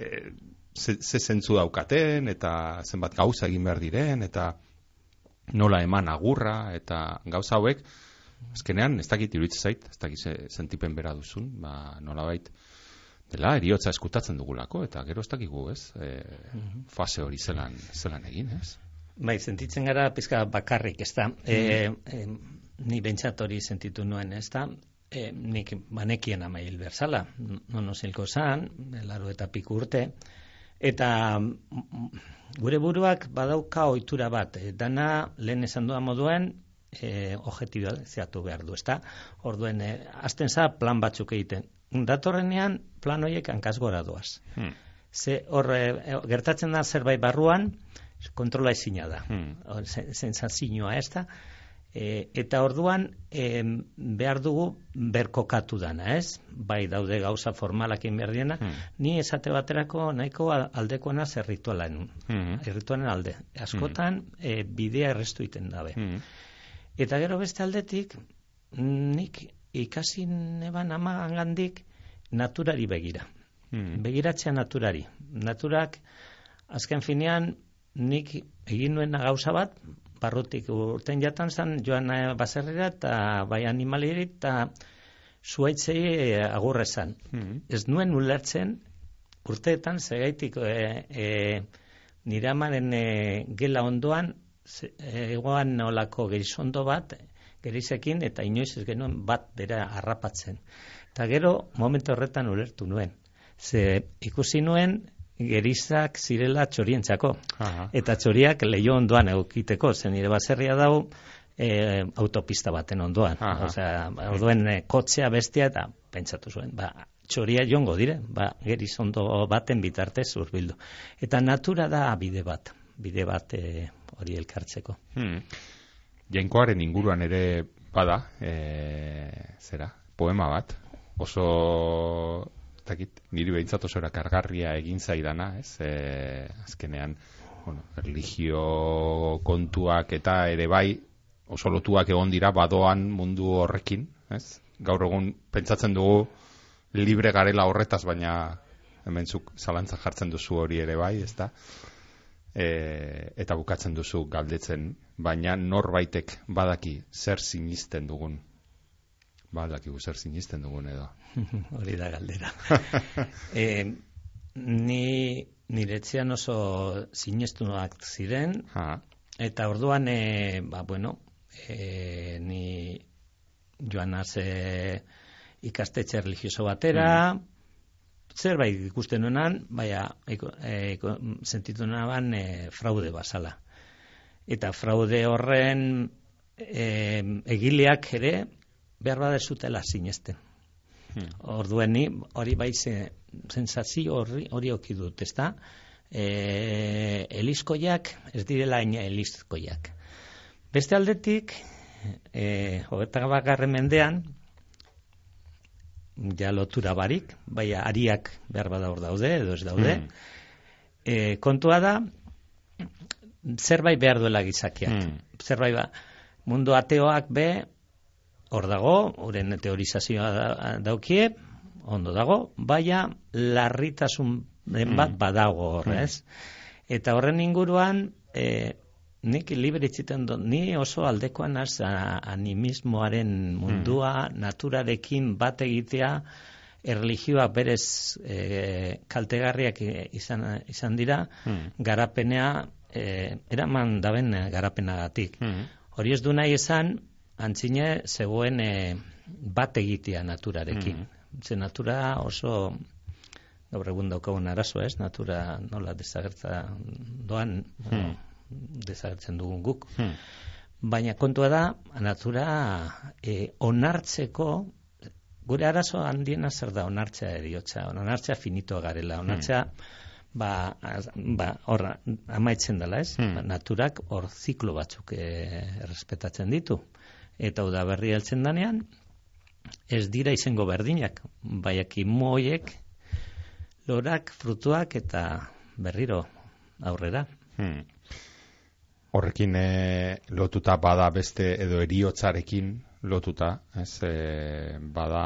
ze, ze zentzu daukaten, eta zenbat gauza egin behar diren, eta nola eman agurra, eta gauza hauek, azkenean, ez dakit iruditzen zait, ez dakit sentipen bera duzun, ba, nola bait, dela, eriotza eskutatzen dugulako, eta gero ez dakigu, ez, e, mhm. fase hori zelan, zelan egin, ez? Bai, sentitzen gara pizka bakarrik, ez da, e, e, ni bentsat hori sentitu nuen, ez da, e, nik banekien ama hil berzala, non zilko zan, laro eta piku urte, Eta gure buruak badauka ohitura bat, e, dana lehen esan duan moduen, e, objektibo zeatu behar du, ezta? Orduen, e, azten za plan batzuk egiten. Datorrenean, plan horiek hankaz gora doaz. Hmm. Ze hor, e, gertatzen da zerbait barruan, kontrola ezina da. Hmm. Sensazioa ez da. E, eta orduan e, behar dugu berkokatu dana, ez? Bai daude gauza formalakin behar diena, hmm. ni esate baterako nahiko aldekoena zer ritualen, hmm. ritualen alde. Askotan hmm. e, bidea errestu iten dabe. Hmm. Eta gero beste aldetik, nik ikasi neban gandik naturari begira. Hmm. Begiratzea naturari. Naturak, azken finean, nik egin nuen gauza bat, barrutik urten jatan zen, joan baserrera eta bai animalieri eta zuaitzei eh, agurrezan. Mm Ez nuen ulertzen urteetan zegaitik e, e, nire amaren gela ondoan egoan nolako gerizondo bat gerizekin eta inoiz ez genuen bat bera harrapatzen. Eta gero momentu horretan ulertu nuen. Ze ikusi nuen gerizak zirela txorientzako. Eta txoriak leio ondoan egokiteko, zen nire baserria dau e, autopista baten ondoan. Osea, orduen e, kotzea bestia eta pentsatu zuen, ba, txoria jongo dire, ba, geriz ondo baten bitartez urbildu. Eta natura da bide bat, bide bat e, hori elkartzeko. Hmm. Jainkoaren inguruan ere bada, e, zera, poema bat, oso dakit, niri behintzat oso kargarria egin zaidana, ez, e, azkenean, bueno, religio kontuak eta ere bai, oso lotuak egon dira badoan mundu horrekin, ez? Gaur egun pentsatzen dugu libre garela horretaz, baina hementzuk zalantza jartzen duzu hori ere bai, ez da? E, eta bukatzen duzu galdetzen, baina norbaitek badaki zer sinisten dugun Ba, dakigu zer sinisten dugun edo. Hori da galdera. e, ni niretzean oso sinestuak ziren, ha. eta orduan, e, ba, bueno, e, ni joan haze ikastetxe religioso batera, mm. Zerbait ikusten nuenan, baina e, sentitu nuenan e, fraude basala. Eta fraude horren e, egileak ere, behar bada zutela sinesten. Hmm. Orduen ni, hori bai ze, sensazio hori, hori oki dut, ez da? E, elizkoiak, ez direla ina elizkoiak. Beste aldetik, e, bakarren mendean, ja lotura barik, bai ariak behar bada hor daude, edo ez daude. Hmm. E, kontua da, zerbait behar duela gizakiak. Hmm. Zerbait ba, mundu ateoak be, hor dago, uren teorizazioa da, daukie, ondo dago, baina larritasun den bat mm. badago horrez. Mm. Eta horren inguruan, e, nik libre itziten dut, ni oso aldekoan az animismoaren mundua, mm. naturarekin bat egitea, erlijioa berez e, kaltegarriak izan, izan dira, mm. garapenea, e, eraman daben garapenagatik. Mm. Hori ez du nahi esan, antzine zegoen e, bat egitea naturarekin. Mm. Ze natura oso gaur egun daukagun arazo ez, natura nola desagertza doan mm. Desagertzen dugun guk. Mm. Baina kontua da, natura e, onartzeko, gure arazo handiena zer da onartzea eriotza, onartzea finitoa garela, onartzea ba, ba horra, amaitzen dela ez, ba, naturak hor ziklo batzuk e, errespetatzen ditu eta uda berri heltzen danean, ez dira izango berdinak, baiak imoiek, lorak, frutuak eta berriro aurrera. Hmm. Horrekin e, lotuta bada beste edo eriotzarekin lotuta, ez, e, bada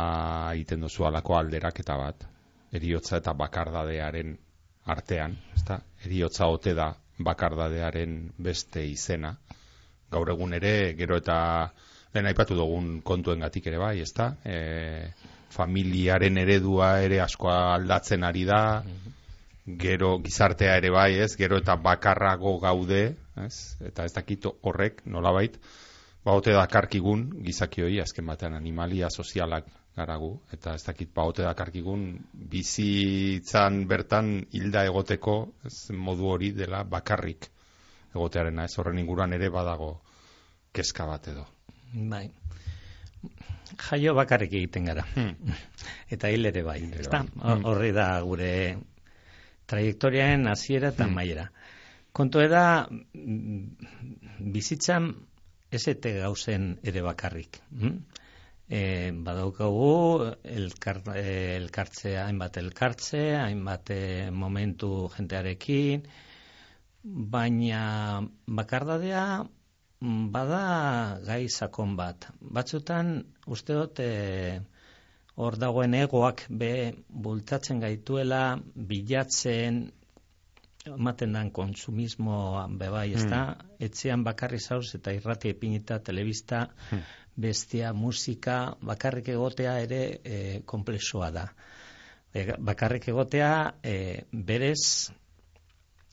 egiten duzu alako alderak eta bat, eriotza eta bakardadearen artean, ezta? Eriotza ote da bakardadearen beste izena. Gaur egun ere, gero eta lehen aipatu dugun kontuen gatik ere bai, ezta? E, familiaren eredua ere askoa aldatzen ari da, gero gizartea ere bai, ez? Gero eta bakarrago gaude, ez? Eta ez dakit horrek, nolabait, baote dakarkigun gizakioi, azken batean animalia sozialak garagu, eta ez dakit baote dakarkigun bizitzan bertan hilda egoteko, ez modu hori dela bakarrik egotearena, ez horren inguruan ere badago kezka bat edo. Bai. Jaio bakarrik egiten gara. Hmm. Eta hil ere bai. Eta hmm. horri da gure trajektoriaen hasiera eta hmm. maiera. Kontu da bizitzan esete gauzen ere bakarrik. Hm? E, badaukagu elkar, elkartzea, hainbat elkartze, hainbat momentu jentearekin, baina bakardadea mm, bada gai sakon bat. Batzutan, uste dut, e, hor dagoen egoak be bultatzen gaituela, bilatzen, ematen dan konsumismo bebai, ez da? Hmm. Etxean bakarri zauz eta irrati epinita, telebista, hmm. bestia, musika, bakarrik egotea ere e, komplexoa da. E, bakarrik egotea e, berez,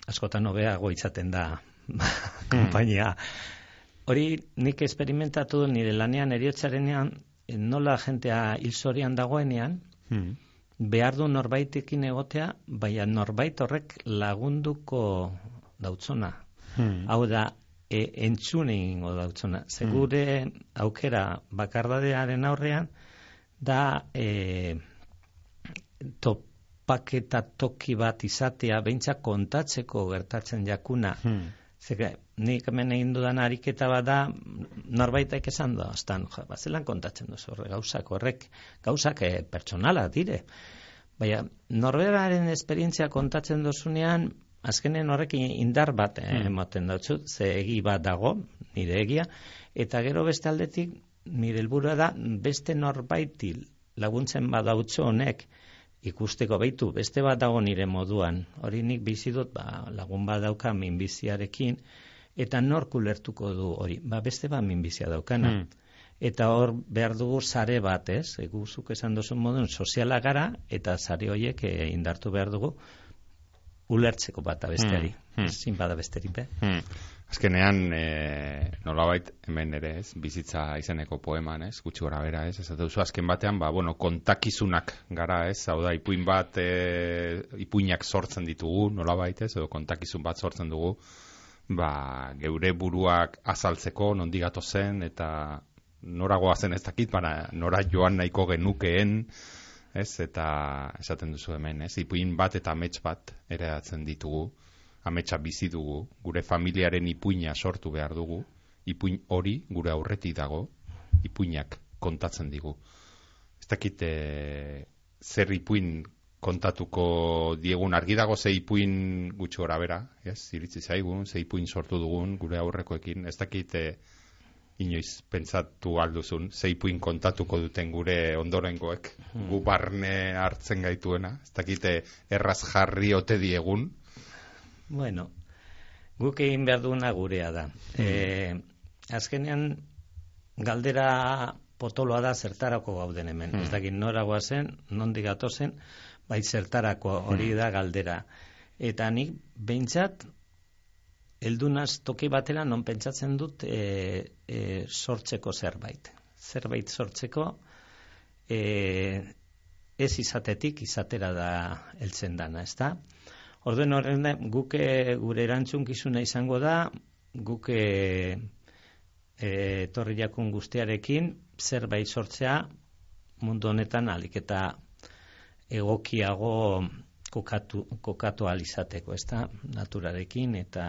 askotan hobea goitzaten da hmm. kompainia. Hori nik esperimentatu nire lanean eriotzarenean, nola jentea hilzorian dagoenean, hmm behar du norbaitekin egotea, baina norbait horrek lagunduko dautzona. Hmm. Hau da, e, entzune ingo dautzona. Segure hmm. aukera bakardadearen aurrean, da e, topaketa toki bat izatea, beintza kontatzeko gertatzen jakuna. Hmm. Zeka, nik hemen egin dudan ariketa bat da, norbaitek esan da, ostan, ja, bazelan kontatzen duzu horre gauzak, horrek gauzak e, pertsonala dire. Baina, norberaren esperientzia kontatzen dozunean, azkenen horrekin indar bat eh, hmm. ematen dutzu, ze egi bat dago, nire egia, eta gero beste aldetik, nire helburua da, beste norbaitil laguntzen badautxo honek, ikusteko baitu, beste bat dago nire moduan, hori nik bizi dut ba, lagun bat dauka minbiziarekin, eta nor kulertuko du hori, ba, beste bat minbizia daukana. Hmm. Eta hor behar dugu sare bat, ez? Eguzuk esan duzun modun soziala gara, eta sare horiek eh, indartu behar dugu ulertzeko bat abesteari. Hmm. hmm. Zin bada besteri, be? Hmm. Azkenean, e, nolabait, hemen ere, ez, bizitza izeneko poeman, ez, gutxi gora bera, ez, ez duzu azken batean, ba, bueno, kontakizunak gara, ez, hau da, ipuin bat, e, ipuinak sortzen ditugu, nolabait, ez, edo kontakizun bat sortzen dugu, ba, geure buruak azaltzeko, nondi zen, eta noragoa zen ez dakit, baina nora joan nahiko genukeen, ez, eta esaten duzu hemen, ez, ipuin bat eta amets bat ere ditugu, ametsa bizi dugu, gure familiaren ipuina sortu behar dugu, ipuin hori gure aurretik dago, ipuinak kontatzen digu. Ez dakit e, zer ipuin kontatuko diegun argi dago ze ipuin gutxo gora bera, ez, iritsi zaigun, ze ipuin sortu dugun gure aurrekoekin, ez dakit e, inoiz pentsatu alduzun, ze ipuin kontatuko duten gure ondorengoek, hmm. gu barne hartzen gaituena, ez dakite erraz jarri ote diegun, Bueno, guk egin behar duguna gurea da. Mm. E, azkenean, galdera potoloa da zertarako gauden hemen. Mm. Ez dakit noragoa zen, nondi zen, bai zertarako hori hmm. da galdera. Eta nik, behintzat, eldunaz toki batera non pentsatzen dut e, e, sortzeko zerbait. Zerbait sortzeko e, ez izatetik izatera da heltzen dana, ez da? Orden horren guke gure erantzunkizuna izango da, guke e, torri jakun guztiarekin, zerbait sortzea mundu honetan alik eta egokiago kokatu, kokatu alizateko, ez da, naturarekin eta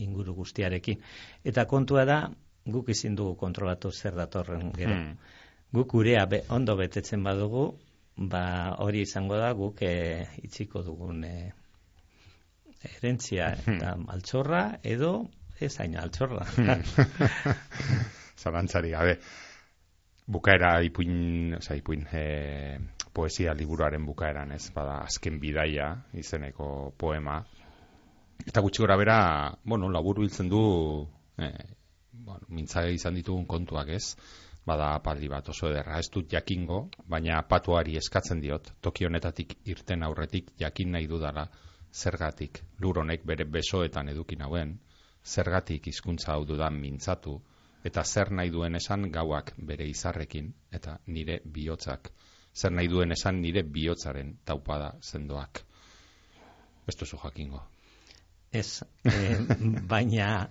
inguru guztiarekin. Eta kontua da, guk izin dugu kontrolatu zer datorren gero. Hmm. Guk gurea be, ondo betetzen badugu, ba hori izango da guk e, itziko dugun e, erentzia hmm. eta altxorra edo ez hain altxorra. Hmm. Zalantzari, gabe, bukaera ipuin, oza, ipuin e, poesia liburuaren bukaeran, ez, bada azken bidaia izeneko poema. Eta gutxi gora bera, bueno, laburu hiltzen du, e, bueno, mintzaga izan ditugun kontuak, ez, bada apaldi bat oso ederra, ez dut jakingo, baina patuari eskatzen diot, toki honetatik irten aurretik jakin nahi dudala, zergatik lur honek bere besoetan eduki nauen, zergatik hizkuntza hau dudan mintzatu, eta zer nahi duen esan gauak bere izarrekin, eta nire bihotzak, zer nahi duen esan nire bihotzaren taupada zendoak. Ez duzu jakingo. Ez, e, baina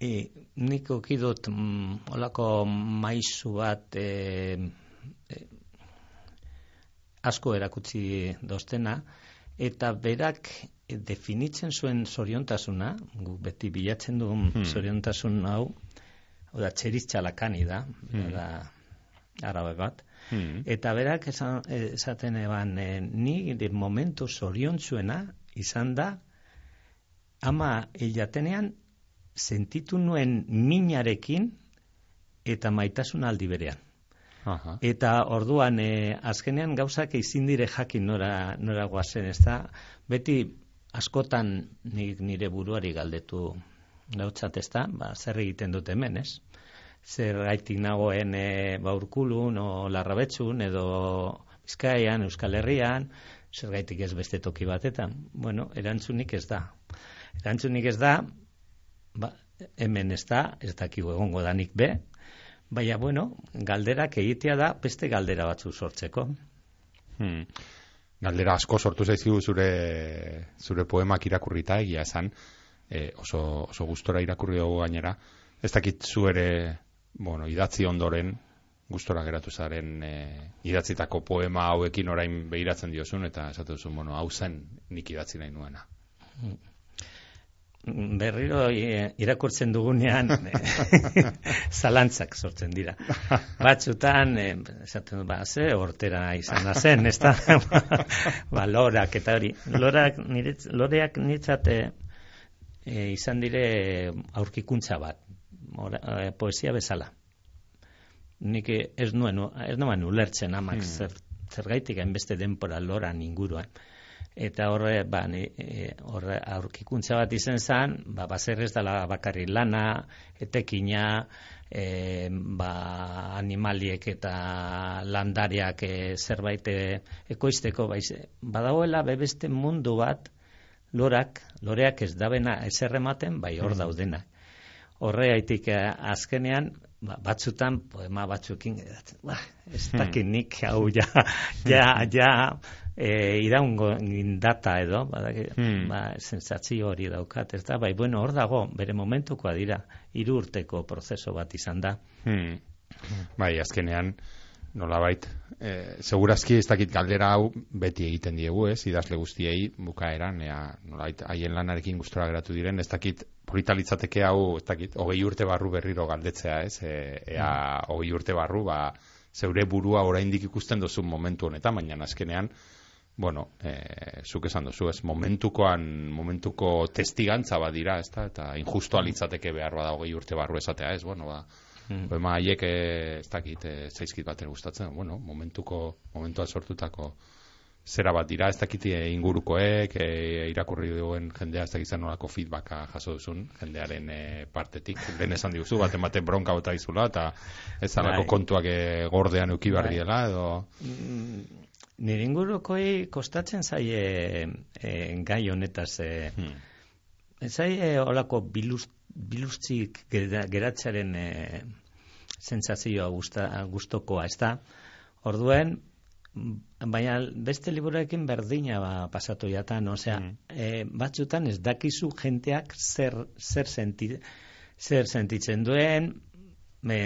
e, nik okidut mm, olako maizu bat e, e, asko erakutsi doztena, eta berak definitzen zuen zoriontasuna, gu beti bilatzen dugun hmm. zoriontasun hau, oda txeriztxalakani da, Hmm. da arabe bat. Hmm. Eta berak esan, esaten eban, e, ni de momentu zoriontzuena izan da, ama hilatenean sentitu nuen minarekin eta maitasun aldi berean. Aha. Eta orduan, e, azkenean gauzak ezin dire jakin nora, nora guazen, ez da? Beti askotan nik nire buruari galdetu gautzat, ez da? Ba, zer egiten dut hemen, ez? Zer gaitik nagoen e, ba, urkulun, o larrabetxun, edo Bizkaian, Euskal Herrian, zer gaitik ez beste toki batetan. Bueno, erantzunik ez da. Erantzunik ez da, ba, hemen ez da, ez dakigu egongo danik be, baina, bueno, galderak egitea da beste galdera batzu sortzeko. Hmm. Galdera asko sortu zaizkigu zure zure poemak irakurrita egia esan e, oso, oso gustora irakurri dugu gainera. Ez dakit zu ere, bueno, idatzi ondoren gustora geratu zaren e, idatzitako poema hauekin orain behiratzen diozun eta esatu duzu, bueno, hau zen nik idatzi nahi nuena. Berriro e, irakurtzen dugunean zalantzak sortzen dira. Batzutan, e, esaten dut, ba, ze, hortera izan zen, ez da? ba, lorak eta hori. Lorak, niretz, loreak niretzat e, e, izan dire aurkikuntza bat, ora, e, poesia bezala. Nik ez nuen, ez nuen ulertzen amak Hmm. zer, zergaitik hainbeste denpora loran inguruan. Eta horre, ba, ni, e, horre aurkikuntza bat izen zen, ba, baser ez dela bakarri lana, etekina, e, ba, animaliek eta landariak e, zerbait ekoizteko, baiz, badagoela bebeste mundu bat, lorak, loreak ez dabena ezer ematen, bai hor daudenak. Horregaitik eh, azkenean, ba, batzutan poema batzuekin ba, ez dakit nik hau ja, ja, ja, e, iraungo data edo, badaki, Hmm. ba, sensatzio hori daukat, ez da, bai, bueno, hor dago, bere momentukoa dira, hiru urteko prozeso bat izan da. Hmm. Bai, azkenean, nolabait, e, segurazki ez dakit galdera hau beti egiten diegu, ez, idazle guztiei bukaeran, ea, nolabait, haien lanarekin gustora geratu diren, ez dakit, polita litzateke hau, ez dakit, hogei urte barru berriro galdetzea, ez, e, ea, hogei urte barru, ba, zeure burua oraindik ikusten duzun momentu honetan, baina azkenean, bueno, e, zuk esan duzu, ez, momentukoan, momentuko testigantza badira, ez da, eta injustoa litzateke behar bada hogei urte barru esatea, ez, bueno, ba, Mm. Poema haiek eh, ez dakit, eh, zaizkit bater gustatzen, bueno, momentuko, momentuan sortutako zera bat dira, ez dakit eh, ingurukoek, eh, irakurri duen jendea, ez dakit zer nolako feedbacka jaso duzun, jendearen eh, partetik, lehen esan diguzu, baten baten bronka bota izula, eta ez alako Bai. kontuak eh, gordean euki behar Bai. diela, edo... Mm, Nire ingurukoi kostatzen zaie e, gai honetaz e, Hmm. zaie olako biluz, biluztzik gera- geratzearen e, sentsazioa gusta, gustokoa, ez da? Orduen, baina beste liburuekin berdina ba, pasatu jatan, osea, Mm. e, batzutan ez dakizu jenteak zer, zer, senti, zer sentitzen duen, e,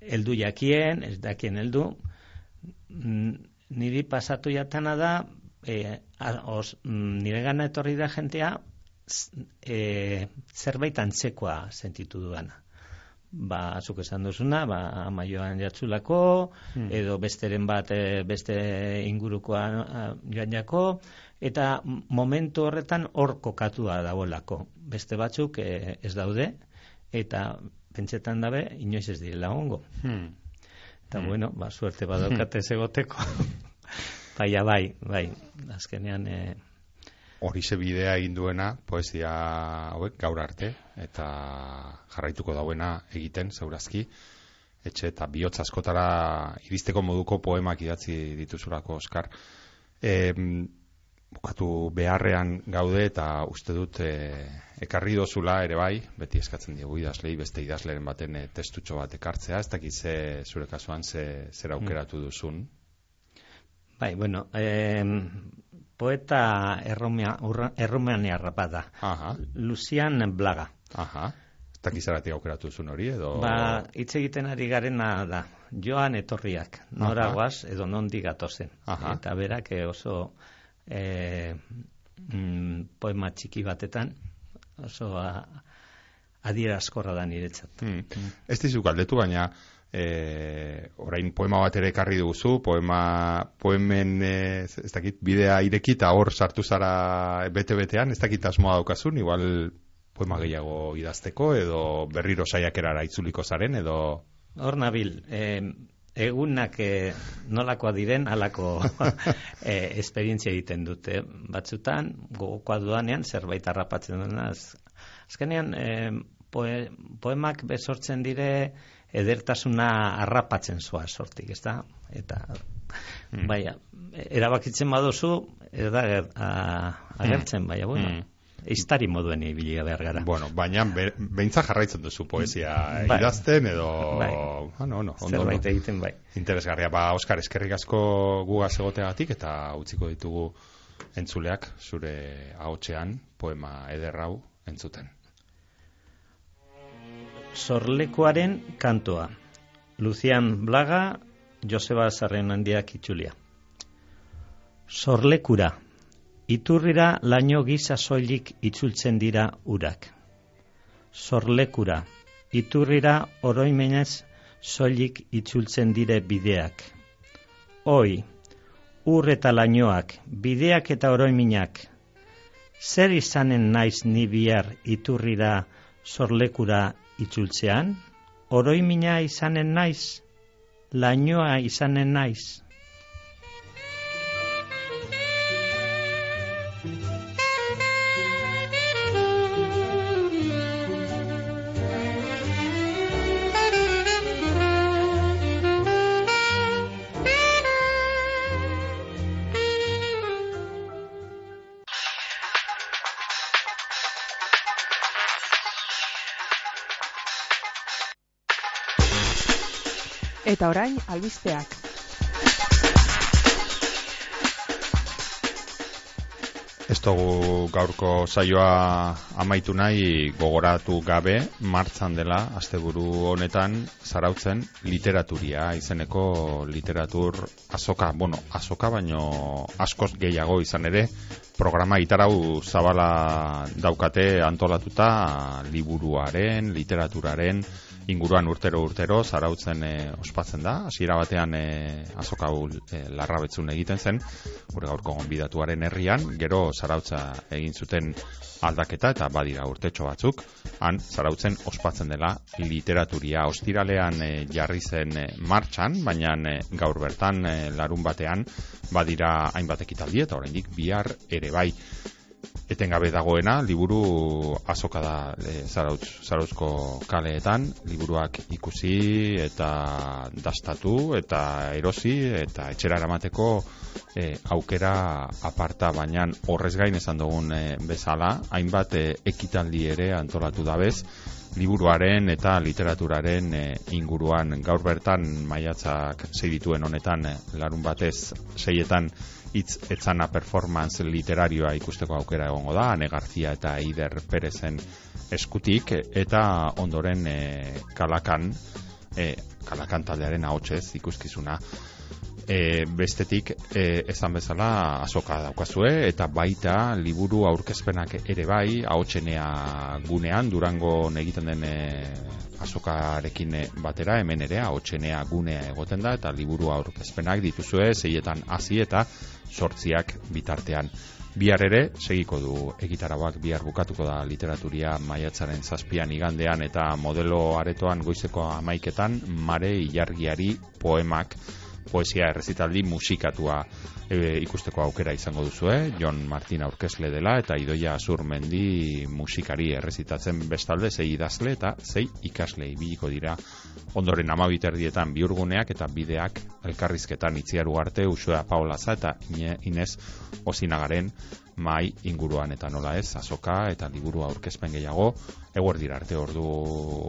eldu jakien, ez dakien eldu, niri pasatu jatana da, e, os, mm, nire gana etorri da jentea, e, zerbait antzekoa sentitu duana. Ba, zuk esan duzuna, ba, ama joan jatzulako, Hmm. edo besteren bat e, beste ingurukoa a, joan jako, eta momentu horretan hor kokatua dagoelako. Beste batzuk e, ez daude, eta pentsetan dabe, inoiz ez direla ongo. Hmm. Eta Mm. bueno, ba, suerte badaukate zegoteko. Baina bai, bai, azkenean, e, Horixe bidea egin duena poesia hauek gaur arte eta jarraituko dauena egiten zeurazki etxe eta bihotz askotara iristeko moduko poemak idatzi dituzulako Oskar. E, bukatu beharrean gaude eta uste dut e, ekarri dozula ere bai, beti eskatzen diegu idazlei, beste idazleren baten e, testutxo bat ekartzea, ez dakit ze, zure kasuan ze, zer aukeratu duzun. bai, bueno, e, poeta erromeaniarra bada. Aha, Lucian Blaga. aha. Ez dakit zeratik aukeratu duzun hori, edo... Ba, hitz egiten ari garena da, joan etorriak, nora Aha. goaz edo nondi gatozen. Aha. Eta berak eh, oso e, mm, poema txiki batetan, oso a, adierazkorra da niretzat. Hmm. Ez dizu galdetu, baina e, orain poema bat ere ekarri duzu, poema, poemen e, ez dakit, bidea ireki eta hor sartu zara bete-betean, ez dakit asmoa daukazun, igual poema gehiago idazteko, edo berriro saiakerara itzuliko zaren, edo... Hor nabil, e, egunak e, nolakoa diren alako e, esperientzia egiten dute. Batzutan, gogokoa dudanean, zerbait harrapatzen dena. Azkenean, e, poe, poemak besortzen dire edertasuna harrapatzen zua sortik, ez da? Eta, mm. baina, erabakitzen baduzu, ez da agertzen, mm. baina, bueno. Mm Iztari moduen ibili behar gara. Bueno, baina beintza jarraitzen duzu poesia bai. idazten edo... Bai. Ah, no, no, ondo, Zerbait egiten bai. Interesgarria, ba, Oskar, eskerrik asko gugaz egoteagatik eta utziko ditugu entzuleak zure ahotsean poema ederrau entzuten. Sorlekuaren kantoa. Lucian Blaga, Joseba Zarren handiak itxulia. Sorlekura. Iturrira laino giza soilik itzultzen dira urak. Sorlekura, iturrira oroimenez soilik itzultzen dire bideak. Oi, ur eta lainoak, bideak eta oroiminak, zer izanen naiz ni bihar iturrira sorlekura itzultzean? Oroimina izanen naiz? Lainoa izanen naiz? Eta orain, albisteak. Ez dugu gaurko saioa amaitu nahi gogoratu gabe, martzan dela, asteburu honetan, zarautzen literaturia, izeneko literatur azoka, bueno, azoka baino askoz gehiago izan ere, programa itarau zabala daukate antolatuta liburuaren, literaturaren, inguruan urtero urtero zarautzen e, ospatzen da. Hasiera batean e, azokau e, larrabetzun egiten zen, gure gaurko gonbidatuaren herrian, gero zarautza egin zuten aldaketa eta badira urtetxo batzuk, han zarautzen ospatzen dela literaturia. Ostiralean e, jarri zen e, martxan, baina e, gaur bertan e, larun batean badira hainbat ekitaldi eta oraindik bihar ere bai etengabe dagoena, liburu azoka da e, zarautz, zarautzko kaleetan, liburuak ikusi eta dastatu eta erosi eta etxera eramateko e, aukera aparta baina horrez gain esan dugun e, bezala, hainbat e, ekitaldi ere antolatu dabez, liburuaren eta literaturaren e, inguruan. Gaur bertan maiatzak dituen honetan e, larun batez seietan hitz etzana performance literarioa ikusteko aukera egongo da, Ane Garzia eta Eider Perezen eskutik, eta ondoren e, kalakan, e, kalakan taldearen ahotsez ikuskizuna, e, bestetik e, esan bezala azoka daukazue, eta baita liburu aurkezpenak ere bai, ahotsenea gunean, durango egiten den e, azokarekin batera, hemen ere, ahotsenea gunea egoten da, eta liburu aurkezpenak dituzue, zeietan hasi eta sortziak bitartean. Bihar ere, segiko du egitarabak, bihar bukatuko da literaturia maiatzaren zazpian igandean eta modelo aretoan goizeko amaiketan mare ilargiari poemak poesia errezitaldi musikatua e, ikusteko aukera izango duzu, eh? Jon Martin aurkezle dela eta Idoia Azurmendi musikari errezitatzen bestalde zei idazle eta zei ikasle ibiliko dira ondoren amabiterdietan biurguneak eta bideak elkarrizketan itziaru arte Usua Paolaza eta Inez Osinagaren mai inguruan eta nola ez, azoka eta liburu aurkezpen gehiago, eguer dira arte ordu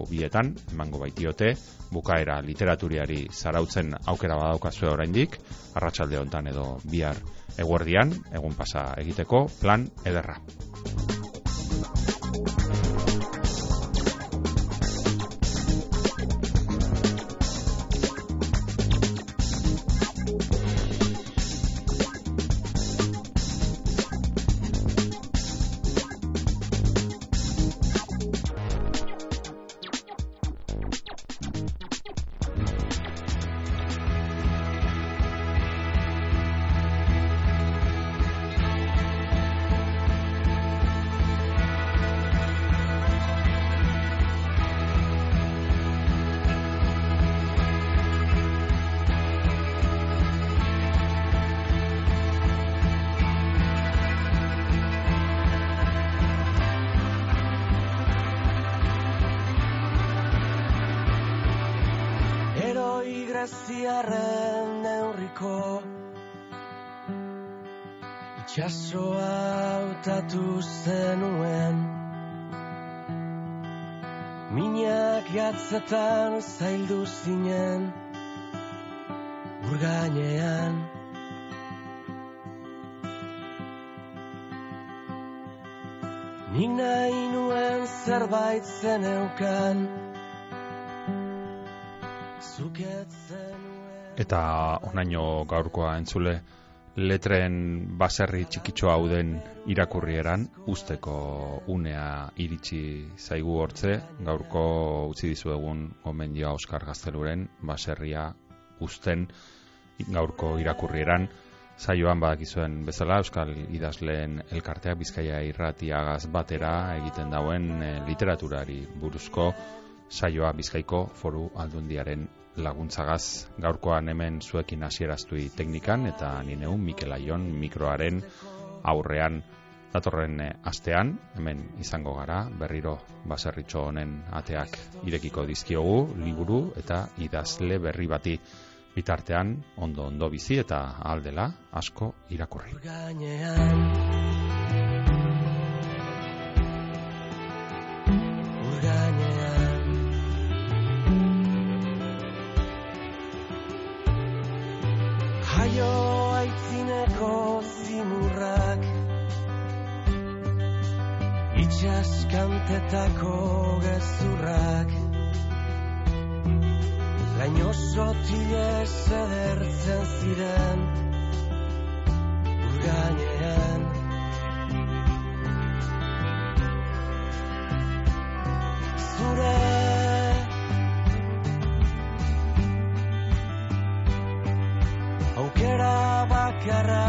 bietan, emango baitiote, bukaera literaturiari zarautzen aukera badaukazue oraindik, arratsalde hontan edo bihar eguerdian, egun pasa egiteko, plan ederra. Minak gatzetan zaildu zinen Urgainean. Nik nahi nuen zerbait zen eukan Eta onaino gaurkoa entzule letren baserri txikitxo hau den irakurrieran usteko unea iritsi zaigu hortze. Gaurko utzi dizuegun gomendioa Oskar Gazteluren baserria usten gaurko irakurrieran. Saioan badakizuen bezala Euskal Idazleen elkarteak Bizkaia irratiagaz batera egiten dauen e, literaturari buruzko saioa Bizkaiko foru aldundiaren laguntzagaz. Gaurkoan hemen zuekin hasieraztui teknikan eta nineun Mikel Aion mikroaren aurrean datorren eh, astean. Hemen izango gara berriro baserritxo honen ateak irekiko dizkiogu liburu eta idazle berri bati. Bitartean ondo ondo bizi eta aldela asko irakurri. Itxaskantetako gezurrak. Laino sotile edertzen ziren Urgainean. Zure Aukera bakarra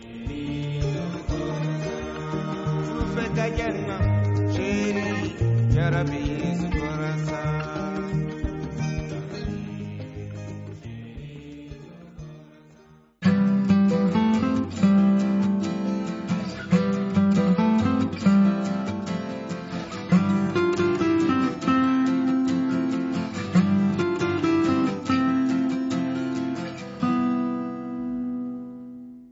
Prophet Ayenma, Shady,